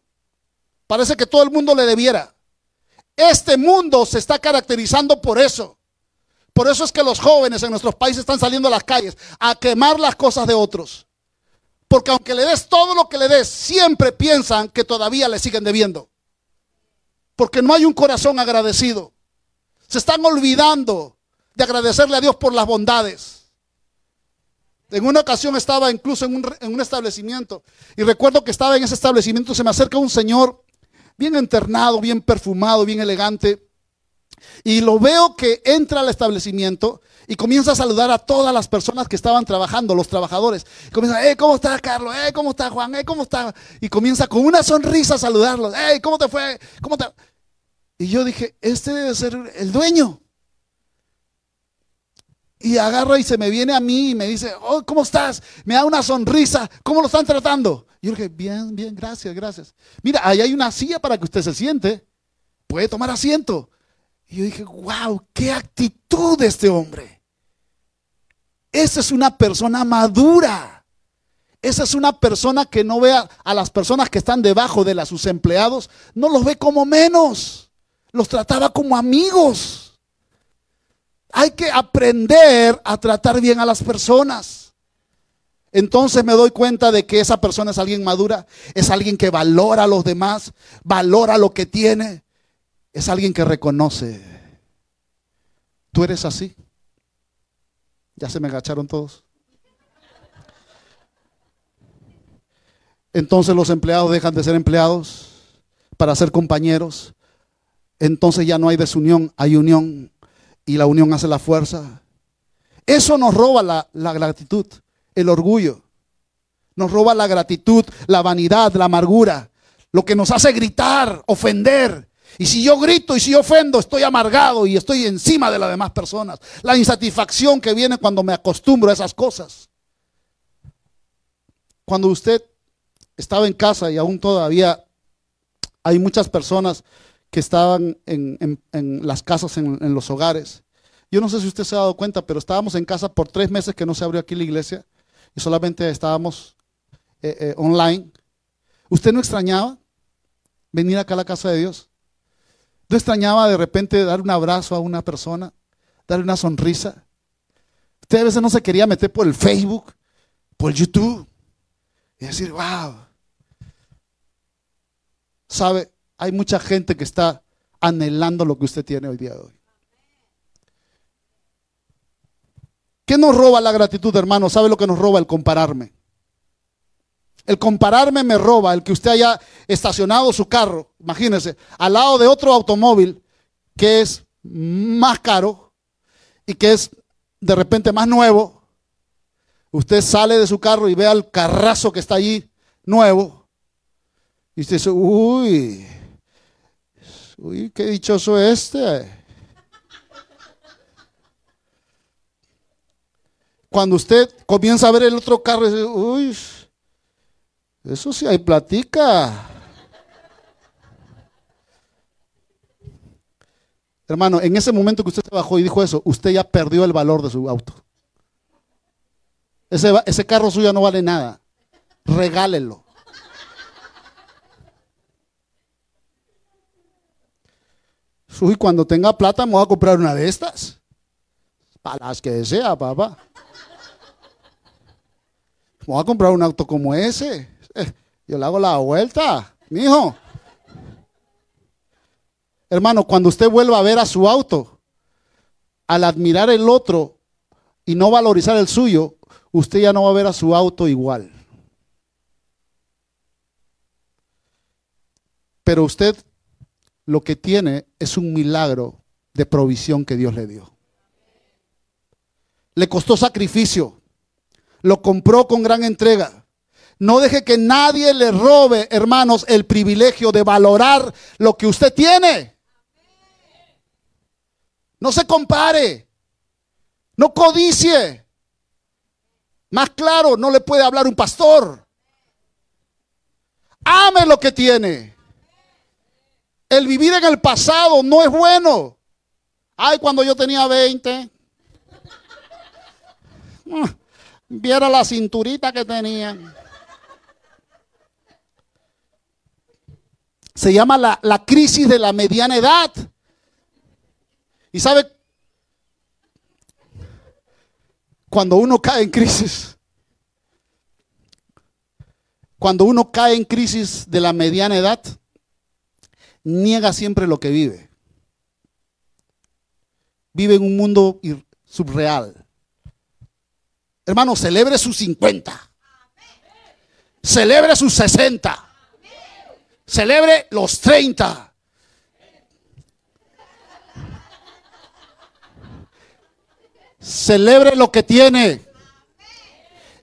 Parece que todo el mundo le debiera. Este mundo se está caracterizando por eso. Por eso es que los jóvenes en nuestros países están saliendo a las calles a quemar las cosas de otros. Porque aunque le des todo lo que le des, siempre piensan que todavía le siguen debiendo. Porque no hay un corazón agradecido. Se están olvidando de agradecerle a Dios por las bondades. En una ocasión estaba incluso en un, establecimiento y recuerdo que estaba en ese establecimiento, se me acerca un señor bien internado, bien perfumado, bien elegante. Y lo veo que entra al establecimiento y comienza a saludar a todas las personas que estaban trabajando, los trabajadores. comienza, hey, ¿cómo estás, Carlos? Hey, ¿cómo estás, Juan? Hey, ¿cómo estás? Y comienza con una sonrisa a saludarlos. Hey, ¿cómo te fue? ¿Cómo te... Y yo dije, este debe ser el dueño. Y agarra y se me viene a mí y me dice, oh, ¿cómo estás? Me da una sonrisa. ¿Cómo lo están tratando? Y yo dije, bien, bien, gracias, gracias. Mira, ahí hay una silla para que usted se siente. Puede tomar asiento. Y yo dije, wow, qué actitud de este hombre. Esa es una persona madura. Esa es una persona que no ve a, las personas que están debajo de sus empleados, no los ve como menos. Los trataba como amigos. Hay que aprender a tratar bien a las personas. Entonces me doy cuenta de que esa persona es alguien madura, es alguien que valora a los demás, valora lo que tiene, es alguien que reconoce. ¿Tú eres así? Ya se me agacharon todos. Entonces los empleados dejan de ser empleados para ser compañeros. Entonces ya no hay desunión, hay unión y la unión hace la fuerza. Eso nos roba la, gratitud, el orgullo. Nos roba la gratitud, la vanidad, la amargura. Lo que nos hace gritar, ofender. Y si yo grito y si ofendo, estoy amargado y estoy encima de las demás personas. La insatisfacción que viene cuando me acostumbro a esas cosas. Cuando usted estaba en casa y aún todavía hay muchas personas que estaban en, las casas, en, los hogares. Yo no sé si usted se ha dado cuenta, pero estábamos en casa por tres meses que no se abrió aquí la iglesia y solamente estábamos eh, eh, online. ¿Usted no extrañaba venir acá a la casa de Dios? ¿No extrañaba de repente dar un abrazo a una persona, darle una sonrisa? Usted a veces no se quería meter por el Facebook, por el YouTube y decir, wow. ¿Sabe? Hay mucha gente que está anhelando lo que usted tiene hoy día de hoy. ¿Qué nos roba la gratitud, hermano? ¿Sabe lo que nos roba el compararme? El compararme me roba el que usted haya estacionado su carro, imagínese, al lado de otro automóvil que es más caro y que es de repente más nuevo. Usted sale de su carro y ve al carrazo que está allí nuevo Y usted dice, uy, uy, qué dichoso este. Cuando usted comienza a ver el otro carro, dice, uy, eso sí hay platica. Hermano, en ese momento que usted se bajó y dijo eso, usted ya perdió el valor de su auto. Ese, ese carro suyo no vale nada. Regálelo. Uy, cuando tenga plata me voy a comprar una de estas. Para las que desea, papá. Me voy a comprar un auto como ese. Eh, yo le hago la vuelta, mijo. Hermano, cuando usted vuelva a ver a su auto, al admirar el otro y no valorizar el suyo, usted ya no va a ver a su auto igual. Pero usted lo que tiene es un milagro de provisión que Dios le dio. Le costó sacrificio, lo compró con gran entrega. No deje que nadie le robe, hermanos, el privilegio de valorar lo que usted tiene. No se compare. No codicie. Más claro, no le puede hablar un pastor. Ame lo que tiene. El vivir en el pasado no es bueno. Ay, cuando yo tenía 20. Mm, viera la cinturita que tenía. Se llama la, la crisis de la mediana edad. Y sabe, cuando uno cae en crisis, cuando uno cae en crisis de la mediana edad, niega siempre lo que vive. Vive en un mundo subreal. Hermano, celebre sus 50. Celebre sus 60. Celebre los 30. Celebre lo que tiene.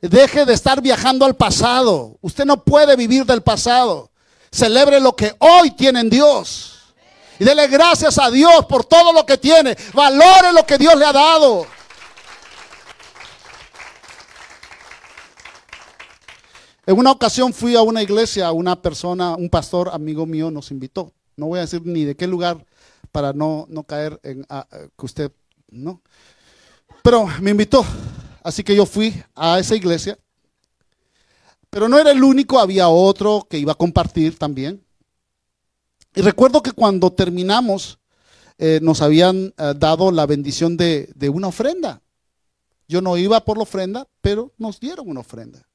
Deje de estar viajando al pasado. Usted no puede vivir del pasado. Celebre lo que hoy tiene en Dios. Y dele gracias a Dios por todo lo que tiene. Valore lo que Dios le ha dado. En una ocasión fui a una iglesia, una persona, un pastor amigo mío nos invitó. No voy a decir ni de qué lugar para no, no caer en que usted, ¿no? Pero me invitó, así que yo fui a esa iglesia. Pero no era el único, había otro que iba a compartir también. Y recuerdo que cuando terminamos, eh, nos habían eh, dado la bendición de, una ofrenda. Yo no iba por la ofrenda, pero nos dieron una ofrenda.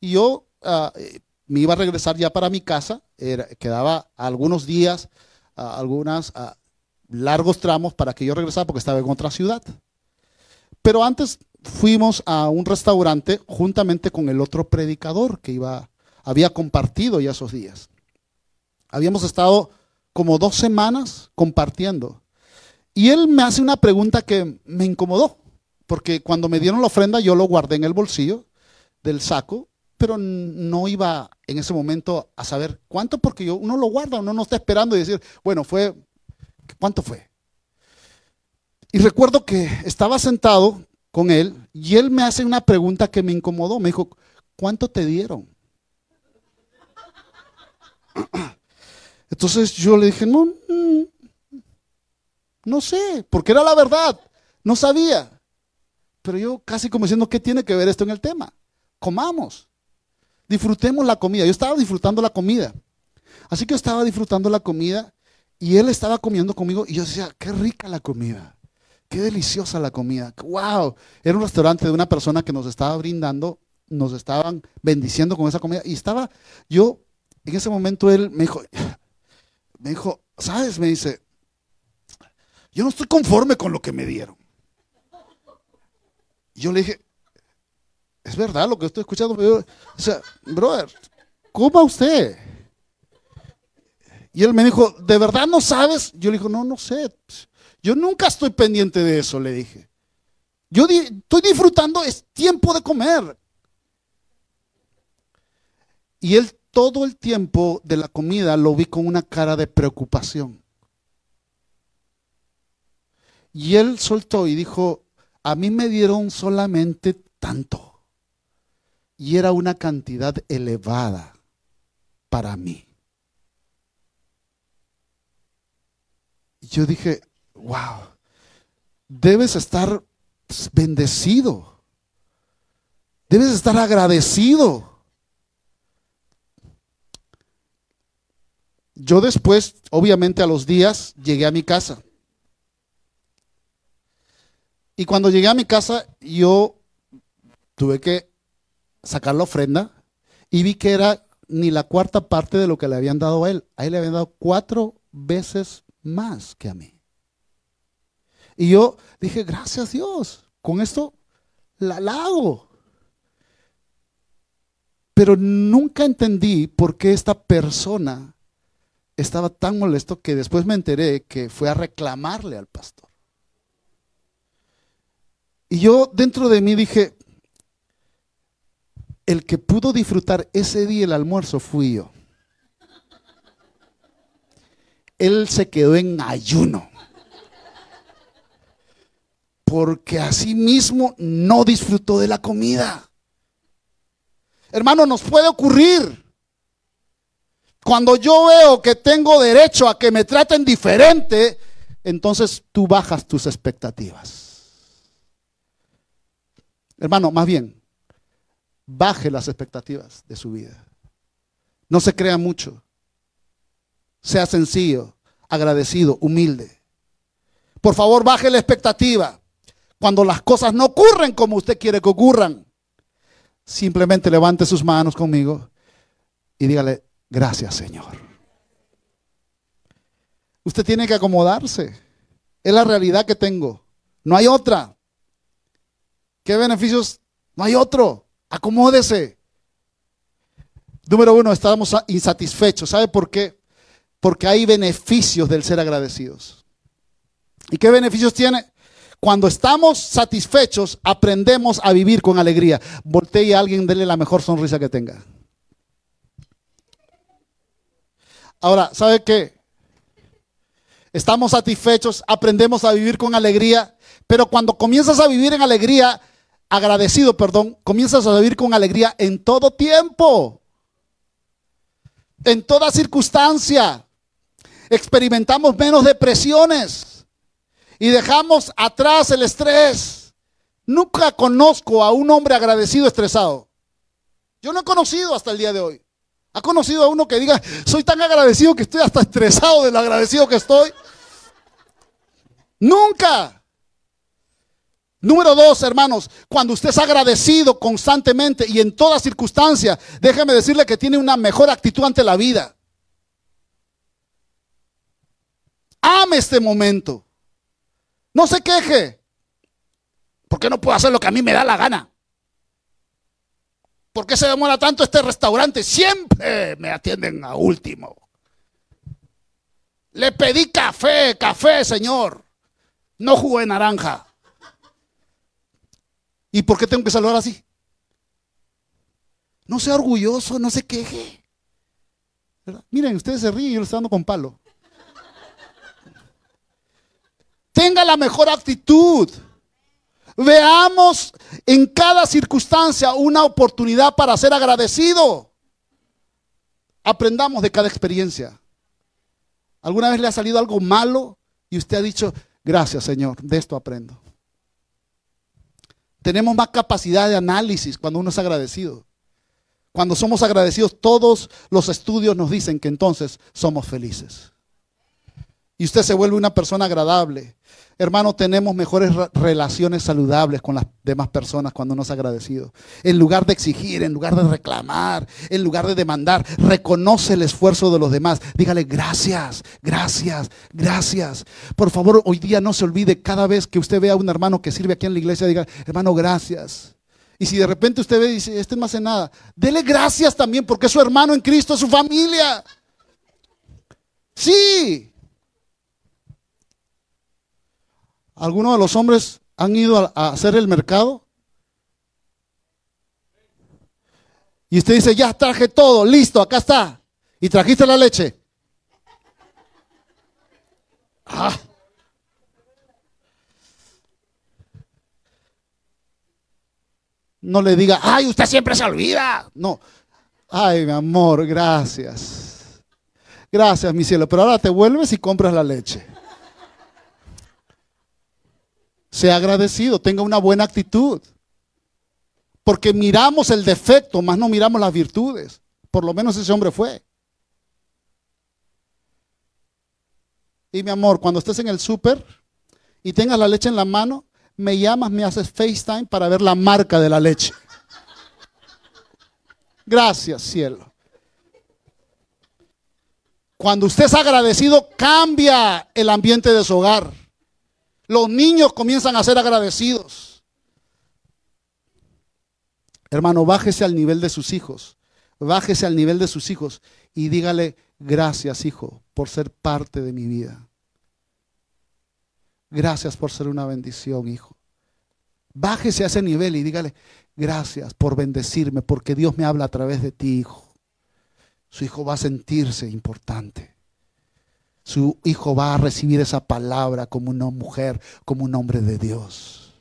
Y yo ah, eh, me iba a regresar ya para mi casa, quedaba algunos días, algunos ah, largos tramos para que yo regresara porque estaba en otra ciudad. Pero antes fuimos a un restaurante juntamente con el otro predicador que iba, había compartido ya esos días. Habíamos estado como dos semanas compartiendo. Y él me hace una pregunta que me incomodó, porque cuando me dieron la ofrenda yo lo guardé en el bolsillo del saco, pero no iba en ese momento a saber cuánto, porque yo, uno lo guarda, uno no está esperando y decir, bueno, fue, ¿cuánto fue? Y recuerdo que estaba sentado con él y él me hace una pregunta que me incomodó. Me dijo, ¿cuánto te dieron? (clears throat) Entonces yo le dije, no, mm, no sé, porque era la verdad, no sabía. Pero yo casi como diciendo, ¿qué tiene que ver esto en el tema? Comamos, disfrutemos la comida. Yo estaba disfrutando la comida. Así que yo estaba disfrutando la comida y él estaba comiendo conmigo y yo decía, qué rica la comida. Qué deliciosa la comida. ¡Wow! Era un restaurante de una persona que nos estaba brindando, nos estaban bendiciendo con esa comida. Y estaba, yo, en ese momento él me dijo, (sighs) me dijo, ¿sabes? Me dice, yo no estoy conforme con lo que me dieron. Yo le dije, es verdad lo que estoy escuchando. o sea, brother, ¿cómo usted? Y él me dijo, ¿de verdad no sabes? Yo le dije, no, no sé. Yo nunca estoy pendiente de eso, le dije. Yo estoy disfrutando, es tiempo de comer. Y él todo el tiempo de la comida lo vi con una cara de preocupación. Y él soltó y dijo, a mí me dieron solamente tanto. Y era una cantidad elevada para mí. Y yo dije, wow, debes estar bendecido. Debes estar agradecido. Yo después, obviamente a los días, llegué a mi casa. Y cuando llegué a mi casa, yo tuve que sacar la ofrenda y vi que era ni la cuarta parte de lo que le habían dado a él. A él le habían dado cuatro veces más que a mí. Y yo dije, gracias Dios, con esto la, hago. Pero nunca entendí por qué esta persona estaba tan molesto que después me enteré que fue a reclamarle al pastor. Y yo dentro de mí dije, el que pudo disfrutar ese día el almuerzo fui yo. Él se quedó en ayuno. Porque así mismo no disfrutó de la comida. Hermano, nos puede ocurrir. Cuando yo veo que tengo derecho a que me traten diferente, entonces tú bajas tus expectativas. Hermano, más bien, baje las expectativas de su vida. No se crea mucho. Sea sencillo, agradecido, humilde. Por favor, baje la expectativa. Cuando las cosas no ocurren como usted quiere que ocurran, simplemente levante sus manos conmigo y dígale, gracias Señor. Usted tiene que acomodarse. Es la realidad que tengo. No hay otra. ¿Qué beneficios? No hay otro. Acomódese. Número uno, estamos insatisfechos. ¿Sabe por qué? Porque hay beneficios del ser agradecidos. ¿Y qué beneficios tiene? Cuando estamos satisfechos, aprendemos a vivir con alegría. Voltee a alguien, dele la mejor sonrisa que tenga. Ahora, ¿sabe qué? Estamos satisfechos, aprendemos a vivir con alegría, pero cuando comienzas a vivir en alegría, agradecido, perdón, comienzas a vivir con alegría en todo tiempo, en toda circunstancia. Experimentamos menos depresiones y dejamos atrás el estrés. Nunca conozco a un hombre agradecido estresado. Yo no he conocido hasta el día de hoy. ¿Ha conocido a uno que diga, soy tan agradecido que estoy hasta estresado de agradecido que estoy? Nunca. Número dos, hermanos, cuando usted es agradecido constantemente y en toda circunstancia, déjeme decirle que tiene una mejor actitud ante la vida. Ame este momento. No se queje. ¿Por qué no puedo hacer lo que a mí me da la gana? ¿Por qué se demora tanto este restaurante? Siempre me atienden a último. Le pedí café, café, señor. No jugo de naranja. ¿Y por qué tengo que saludar así? No sea orgulloso, no se queje. Miren, ustedes se ríen yo le estoy dando con palo. Tenga la mejor actitud. Veamos en cada circunstancia una oportunidad para ser agradecido. Aprendamos de cada experiencia. ¿Alguna vez le ha salido algo malo y usted ha dicho, gracias Señor, de esto aprendo? Tenemos más capacidad de análisis cuando uno es agradecido. Cuando somos agradecidos, todos los estudios nos dicen que entonces somos felices. Y usted se vuelve una persona agradable. Hermano, tenemos mejores relaciones saludables con las demás personas cuando nos agradecido. En lugar de exigir, en lugar de reclamar, en lugar de demandar, reconoce el esfuerzo de los demás. Dígale gracias, gracias, gracias. Por favor, hoy día no se olvide, cada vez que usted vea a un hermano que sirve aquí en la iglesia, diga, hermano, gracias. Y si de repente usted ve y dice, este no hace nada, dele gracias también porque es su hermano en Cristo, su familia. Sí, ¿Algunos de los hombres han ido a, hacer el mercado? Y usted dice, ya traje todo, listo, acá está. Y trajiste la leche. Ah. No le diga, ay, usted siempre se olvida. No. Ay, mi amor, gracias. Gracias, mi cielo. Pero ahora te vuelves y compras la leche. Sea agradecido, tenga una buena actitud. Porque miramos el defecto, más no miramos las virtudes. Por lo menos ese hombre fue. Y mi amor, cuando estés en el súper y tengas la leche en la mano, me llamas, me haces FaceTime para ver la marca de la leche. (laughs) Gracias, cielo. Cuando usted es agradecido, cambia el ambiente de su hogar. Los niños comienzan a ser agradecidos. Hermano, bájese al nivel de sus hijos. Bájese al nivel de sus hijos y dígale, gracias hijo, por ser parte de mi vida. Gracias por ser una bendición, hijo. Bájese a ese nivel y dígale, gracias por bendecirme, porque Dios me habla a través de ti, hijo. Su hijo va a sentirse importante. Su hijo va a recibir esa palabra como una mujer, como un hombre de Dios.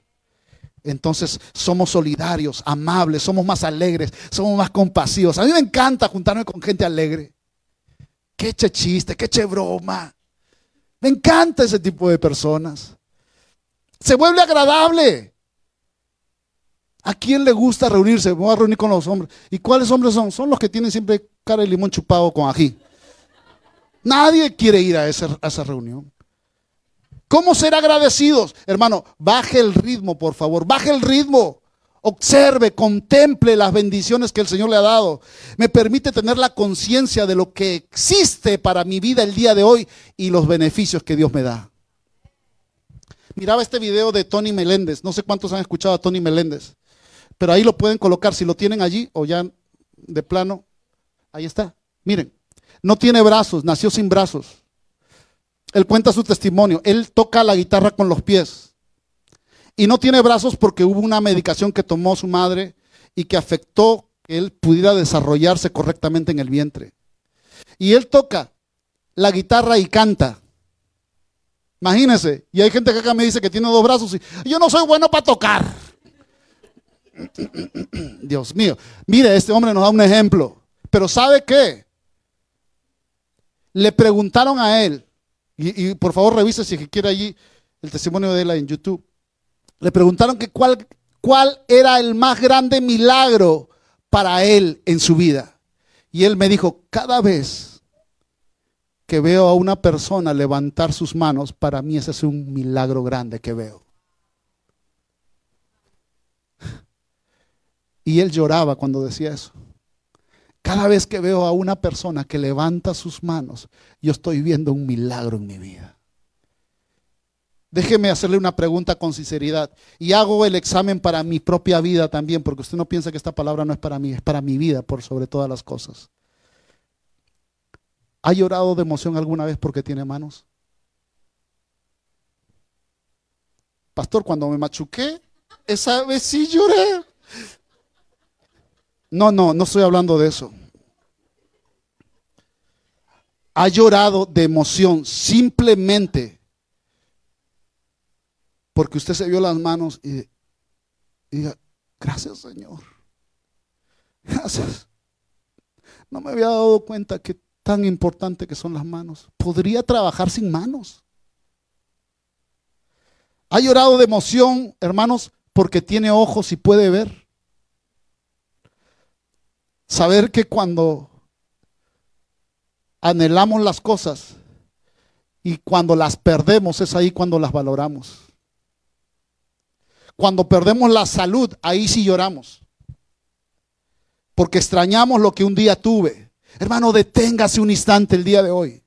Entonces somos solidarios, amables, somos más alegres, somos más compasivos. A mí me encanta juntarme con gente alegre. Qué che chiste, qué che broma. Me encanta ese tipo de personas. Se vuelve agradable. ¿A quién le gusta reunirse? Me a reunir con los hombres. ¿Y cuáles hombres son? Son los que tienen siempre cara de limón chupado con ají. Nadie quiere ir a esa, reunión. ¿Cómo ser agradecidos? Hermano, baje el ritmo, por favor. Baje el ritmo. Observe, contemple las bendiciones que el Señor le ha dado. Me permite tener la conciencia de lo que existe para mi vida el día de hoy y los beneficios que Dios me da. Miraba este video de Tony Meléndez. No sé cuántos han escuchado a Tony Meléndez. Pero ahí lo pueden colocar si lo tienen allí o ya de plano. Ahí está. Miren, no tiene brazos, nació sin brazos. Él cuenta su testimonio. Él toca la guitarra con los pies. Y no tiene brazos porque hubo una medicación que tomó su madre y que afectó que él pudiera desarrollarse correctamente en el vientre. Y él toca la guitarra y canta. Imagínense. Y hay gente que acá me dice que tiene dos brazos y yo no soy bueno para tocar. (clears throat) Dios mío. Mire, este hombre nos da un ejemplo. Pero ¿sabe qué? Le preguntaron a él, y, por favor revise si quiere allí el testimonio de él en YouTube. Le preguntaron que cuál, cuál era el más grande milagro para él en su vida. Y él me dijo, cada vez que veo a una persona levantar sus manos, para mí ese es un milagro grande que veo. (laughs) Y él lloraba cuando decía eso. Cada vez que veo a una persona que levanta sus manos, yo estoy viendo un milagro en mi vida. Déjeme hacerle una pregunta con sinceridad. Y hago el examen para mi propia vida también, porque usted no piensa que esta palabra no es para mí, es para mi vida por sobre todas las cosas. ¿Ha llorado de emoción alguna vez porque tiene manos? Pastor, cuando me machuqué, esa vez sí lloré. No, no, no estoy hablando de eso. Ha llorado de emoción simplemente porque usted se vio las manos y, diga, gracias Señor. Gracias. No me había dado cuenta que tan importante que son las manos. Podría trabajar sin manos. Ha llorado de emoción, hermanos, porque tiene ojos y puede ver. Saber que cuando anhelamos las cosas y cuando las perdemos es ahí cuando las valoramos. Cuando perdemos la salud, ahí sí lloramos. Porque extrañamos lo que un día tuve. Hermano, deténgase un instante el día de hoy.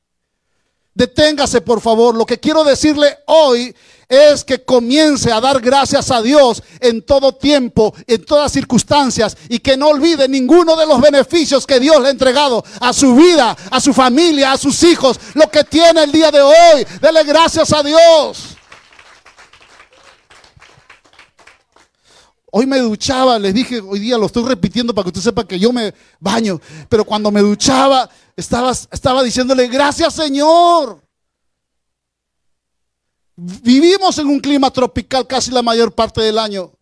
Deténgase, por favor. Lo que quiero decirle hoy es que comience a dar gracias a Dios en todo tiempo, en todas circunstancias, y que no olvide ninguno de los beneficios que Dios le ha entregado a su vida, a su familia, a sus hijos, lo que tiene el día de hoy. Dele gracias a Dios. Hoy me duchaba, les dije, hoy día lo estoy repitiendo para que usted sepa que yo me baño, pero cuando me duchaba estaba, estaba diciéndole, gracias Señor. Vivimos en un clima tropical casi la mayor parte del año.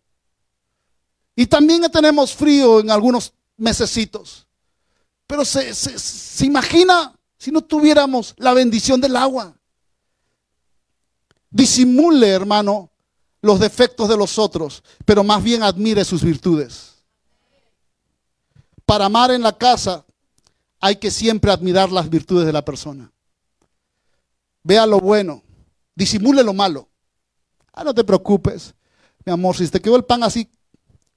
Y también tenemos frío en algunos mesecitos. Pero se, se imagina si no tuviéramos la bendición del agua. Disimule, hermano, los defectos de los otros, pero más bien admire sus virtudes. Para amar en la casa hay que siempre admirar las virtudes de la persona. Vea lo bueno, disimule lo malo. Ah, no te preocupes, mi amor, si te quedó el pan así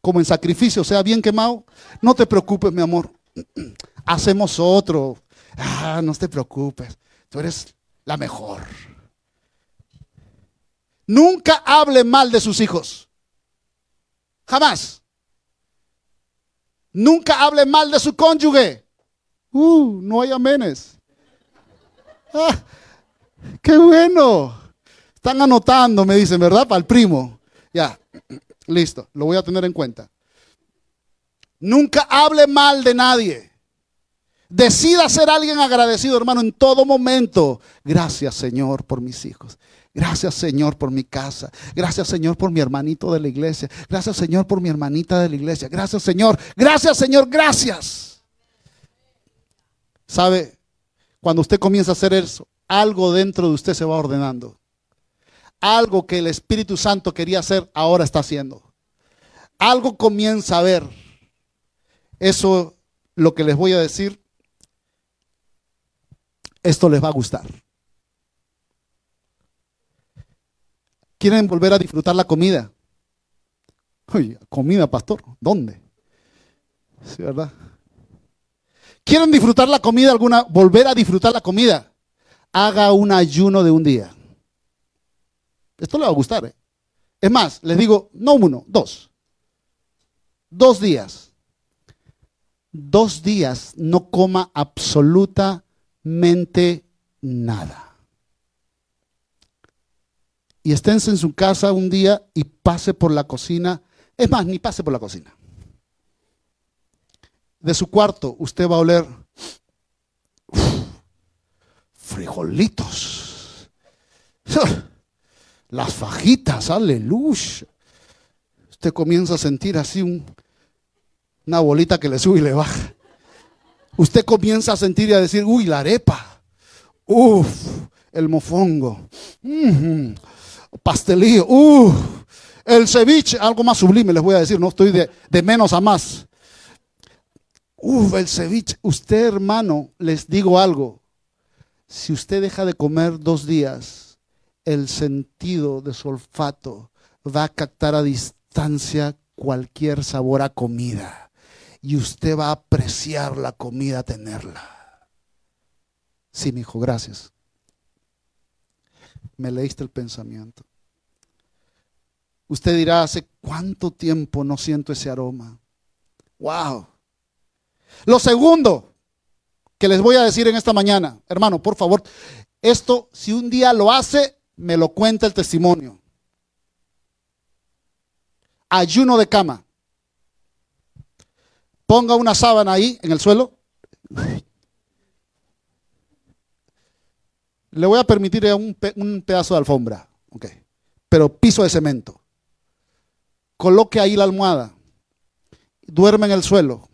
como en sacrificio, sea bien quemado, no te preocupes, mi amor. (clears throat) Hacemos otro. Ah, no te preocupes, tú eres la mejor. Nunca hable mal de sus hijos. Jamás. Nunca hable mal de su cónyuge. Uh, no hay amenes. Ah, qué bueno. Están anotando, me dicen, ¿verdad? Para el primo. Ya, listo, lo voy a tener en cuenta. Nunca hable mal de nadie. Decida ser alguien agradecido, hermano, en todo momento. Gracias, Señor, por mis hijos. Gracias Señor por mi casa. Gracias Señor por mi hermanito de la iglesia. Gracias Señor por mi hermanita de la iglesia. Gracias Señor. Gracias Señor. Gracias. ¿Sabe? Cuando usted comienza a hacer eso, algo dentro de usted se va ordenando. Algo que el Espíritu Santo quería hacer, ahora está haciendo. Algo comienza a ver. Eso, lo que les voy a decir, esto les va a gustar. ¿Quieren volver a disfrutar la comida? Oye, comida, pastor, ¿dónde? Sí, ¿verdad? ¿Quieren disfrutar la comida alguna? Volver a disfrutar la comida. Haga un ayuno de un día. Esto le va a gustar. ¿eh? Es más, les digo, no uno, dos. Dos días. Dos días no coma absolutamente nada y esténse en su casa un día y pase por la cocina. Es más, ni pase por la cocina. De su cuarto usted va a oler frijolitos. (laughs) (laughs) Las fajitas, aleluya. Usted comienza a sentir así una bolita que le sube y le baja. Usted comienza a sentir y a decir, uy, la arepa. Uf, el mofongo pastelillo, uh, el ceviche, algo más sublime les voy a decir, no estoy de, menos a más. Uf, el ceviche. Usted, hermano, les digo algo. Si usted deja de comer dos días, el sentido de su olfato va a captar a distancia cualquier sabor a comida. Y usted va a apreciar la comida, tenerla. Sí, mi hijo, gracias me leíste el pensamiento. Usted dirá, ¿hace cuánto tiempo no siento ese aroma? ¡Wow! Lo segundo que les voy a decir en esta mañana, hermano, por favor, esto, si un día lo hace, me lo cuenta el testimonio. Ayuno de cama. Ponga una sábana ahí en el suelo. Le voy a permitir un, pedazo de alfombra, okay. pero piso de cemento. Coloque ahí la almohada. Duerme en el suelo.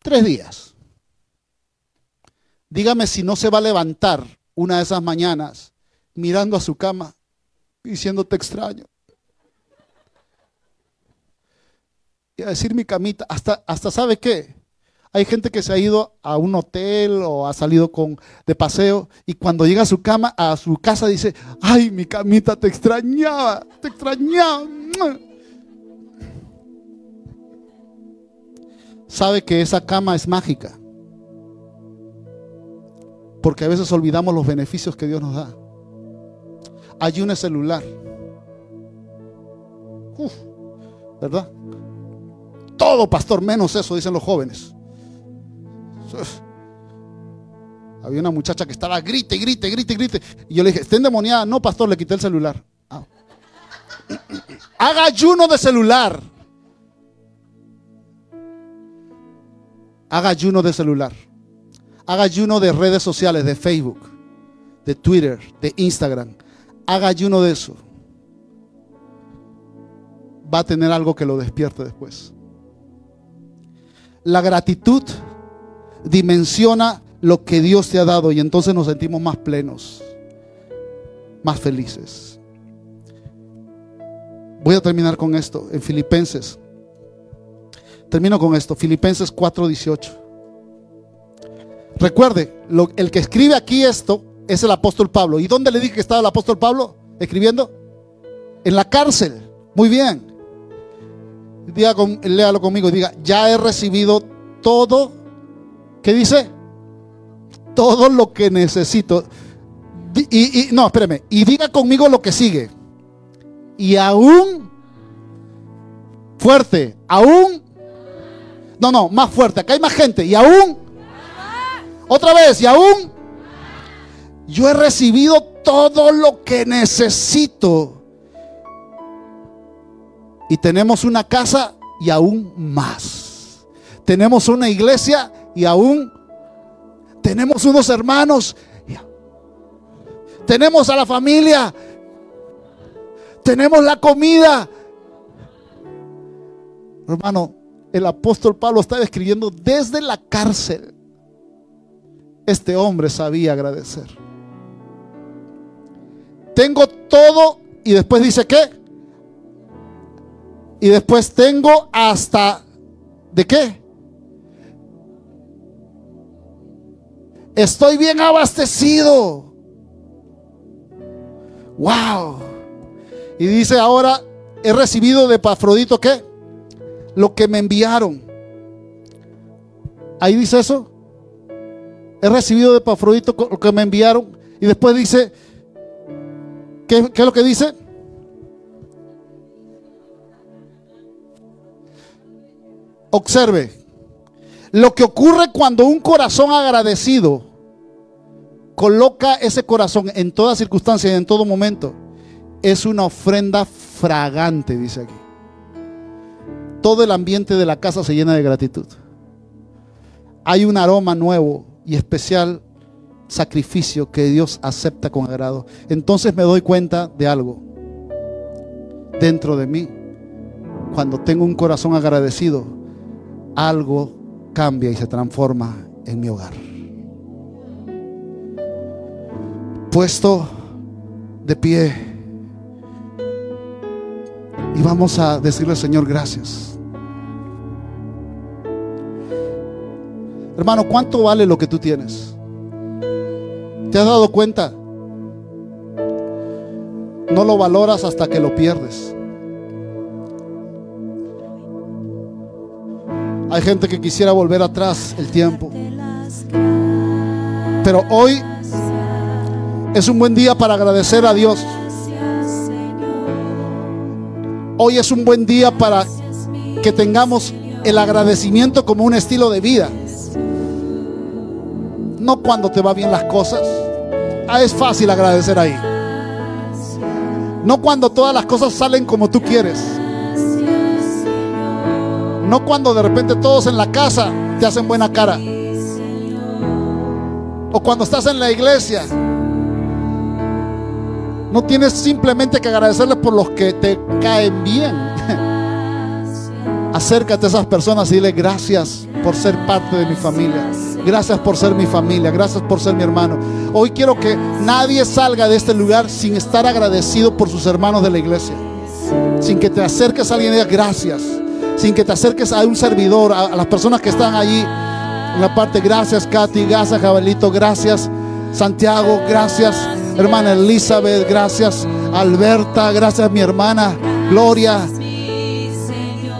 Tres días. Dígame si no se va a levantar una de esas mañanas mirando a su cama diciendo te extraño. Y a decir mi camita, hasta, hasta sabe qué, hay gente que se ha ido a un hotel o ha salido con, de paseo y cuando llega a su cama, a su casa dice, ay, mi camita te extrañaba, te extrañaba. Sabe que esa cama es mágica. Porque a veces olvidamos los beneficios que Dios nos da. Ayune celular. ¿Verdad? Todo, pastor, menos eso, dicen los jóvenes. Había una muchacha que estaba grite, grite, grite, grite. Y yo le dije, ¿está endemoniada? No, pastor, le quité el celular. Ah. (clears throat) Haga ayuno de celular. Haga ayuno de celular. Haga ayuno de redes sociales, de Facebook, de Twitter, de Instagram. Haga ayuno de eso. Va a tener algo que lo despierte después. La gratitud dimensiona lo que Dios te ha dado y entonces nos sentimos más plenos, más felices. Voy a terminar con esto en Filipenses. Termino con esto, Filipenses 4:18. Recuerde, el que escribe aquí esto es el apóstol Pablo. ¿Y dónde le dije que estaba el apóstol Pablo escribiendo? En la cárcel. Muy bien. Diga léalo conmigo. Diga, ya he recibido todo. ¿Qué dice? Todo lo que necesito. Y, y no, espérame. Y diga conmigo lo que sigue. Y aún fuerte, aún. No, no, más fuerte. Acá hay más gente. Y aún. Otra vez, y aún. Yo he recibido todo lo que necesito. Y tenemos una casa y aún más. Tenemos una iglesia y aún tenemos unos hermanos. Tenemos a la familia. Tenemos la comida. Hermano, el apóstol Pablo está escribiendo desde la cárcel. Este hombre sabía agradecer. Tengo todo y después dice que. Y después tengo hasta... ¿De qué? Estoy bien abastecido. Wow. Y dice ahora, he recibido de Pafrodito qué? Lo que me enviaron. Ahí dice eso. He recibido de Pafrodito lo que me enviaron. Y después dice, ¿qué, es lo que dice? Observe, lo que ocurre cuando un corazón agradecido coloca ese corazón en toda circunstancia y en todo momento, es una ofrenda fragante, dice aquí. Todo el ambiente de la casa se llena de gratitud. Hay un aroma nuevo y especial sacrificio que Dios acepta con agrado. Entonces me doy cuenta de algo dentro de mí. Cuando tengo un corazón agradecido, algo cambia y se transforma en mi hogar. Puesto de pie y vamos a decirle Señor gracias. Hermano, ¿cuánto vale lo que tú tienes? ¿Te has dado cuenta? No lo valoras hasta que lo pierdes. Hay gente que quisiera volver atrás el tiempo. Pero hoy es un buen día para agradecer a Dios. Hoy es un buen día para que tengamos el agradecimiento como un estilo de vida. No cuando te va bien las cosas. Ah, es fácil agradecer ahí. No cuando todas las cosas salen como tú quieres. No cuando de repente todos en la casa te hacen buena cara. O cuando estás en la iglesia. No tienes simplemente que agradecerles por los que te caen bien. (laughs) Acércate a esas personas y dile gracias por ser parte de mi familia. Gracias por ser mi familia. Gracias por ser mi hermano. Hoy quiero que nadie salga de este lugar sin estar agradecido por sus hermanos de la iglesia. Sin que te acerques a alguien y digas gracias sin que te acerques a un servidor, a, las personas que están allí en la parte. Gracias, Katy, gracias, Jabelito, gracias, Santiago, gracias, hermana Elizabeth, gracias, Alberta, gracias, mi hermana Gloria,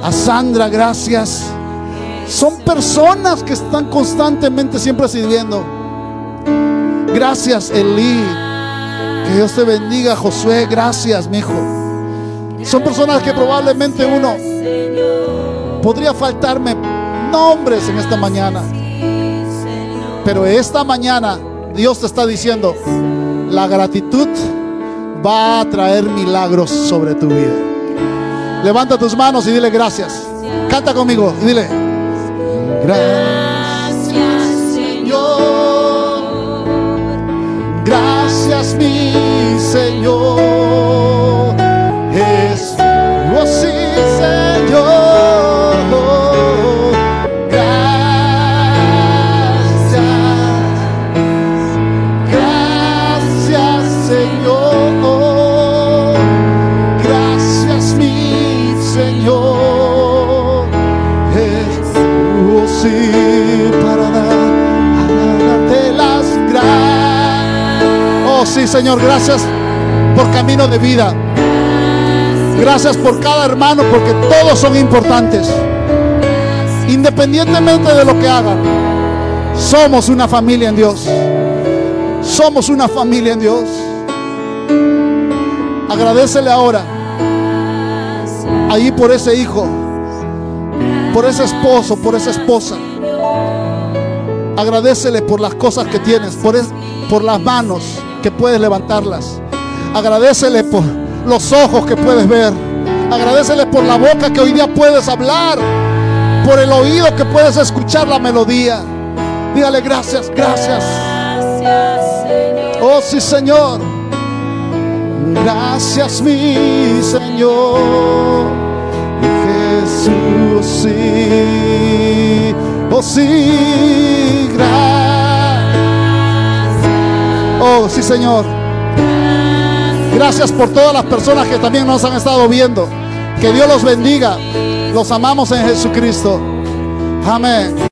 a Sandra, gracias. Son personas que están constantemente siempre sirviendo. Gracias, Eli. Que Dios te bendiga, Josué. Gracias, mi hijo. Son personas que probablemente uno Podría faltarme nombres en esta mañana. Pero esta mañana Dios te está diciendo, la gratitud va a traer milagros sobre tu vida. Levanta tus manos y dile gracias. Canta conmigo y dile. Gracias, Señor. Gracias, mi Señor. Señor, gracias por camino de vida. Gracias por cada hermano, porque todos son importantes. Independientemente de lo que hagan, somos una familia en Dios. Somos una familia en Dios. Agradecele ahora. Ahí por ese hijo, por ese esposo, por esa esposa. Agradecele por las cosas que tienes, por, es- por las manos que puedes levantarlas. Agradecele por los ojos que puedes ver. Agradecele por la boca que hoy día puedes hablar. Por el oído que puedes escuchar la melodía. Dígale gracias, gracias. Oh sí, Señor. Gracias, mi Señor. Jesús, sí. Oh sí, gracias. Oh sí, Señor. Gracias por todas las personas que también nos han estado viendo. Que Dios los bendiga. Los amamos en Jesucristo. Amén.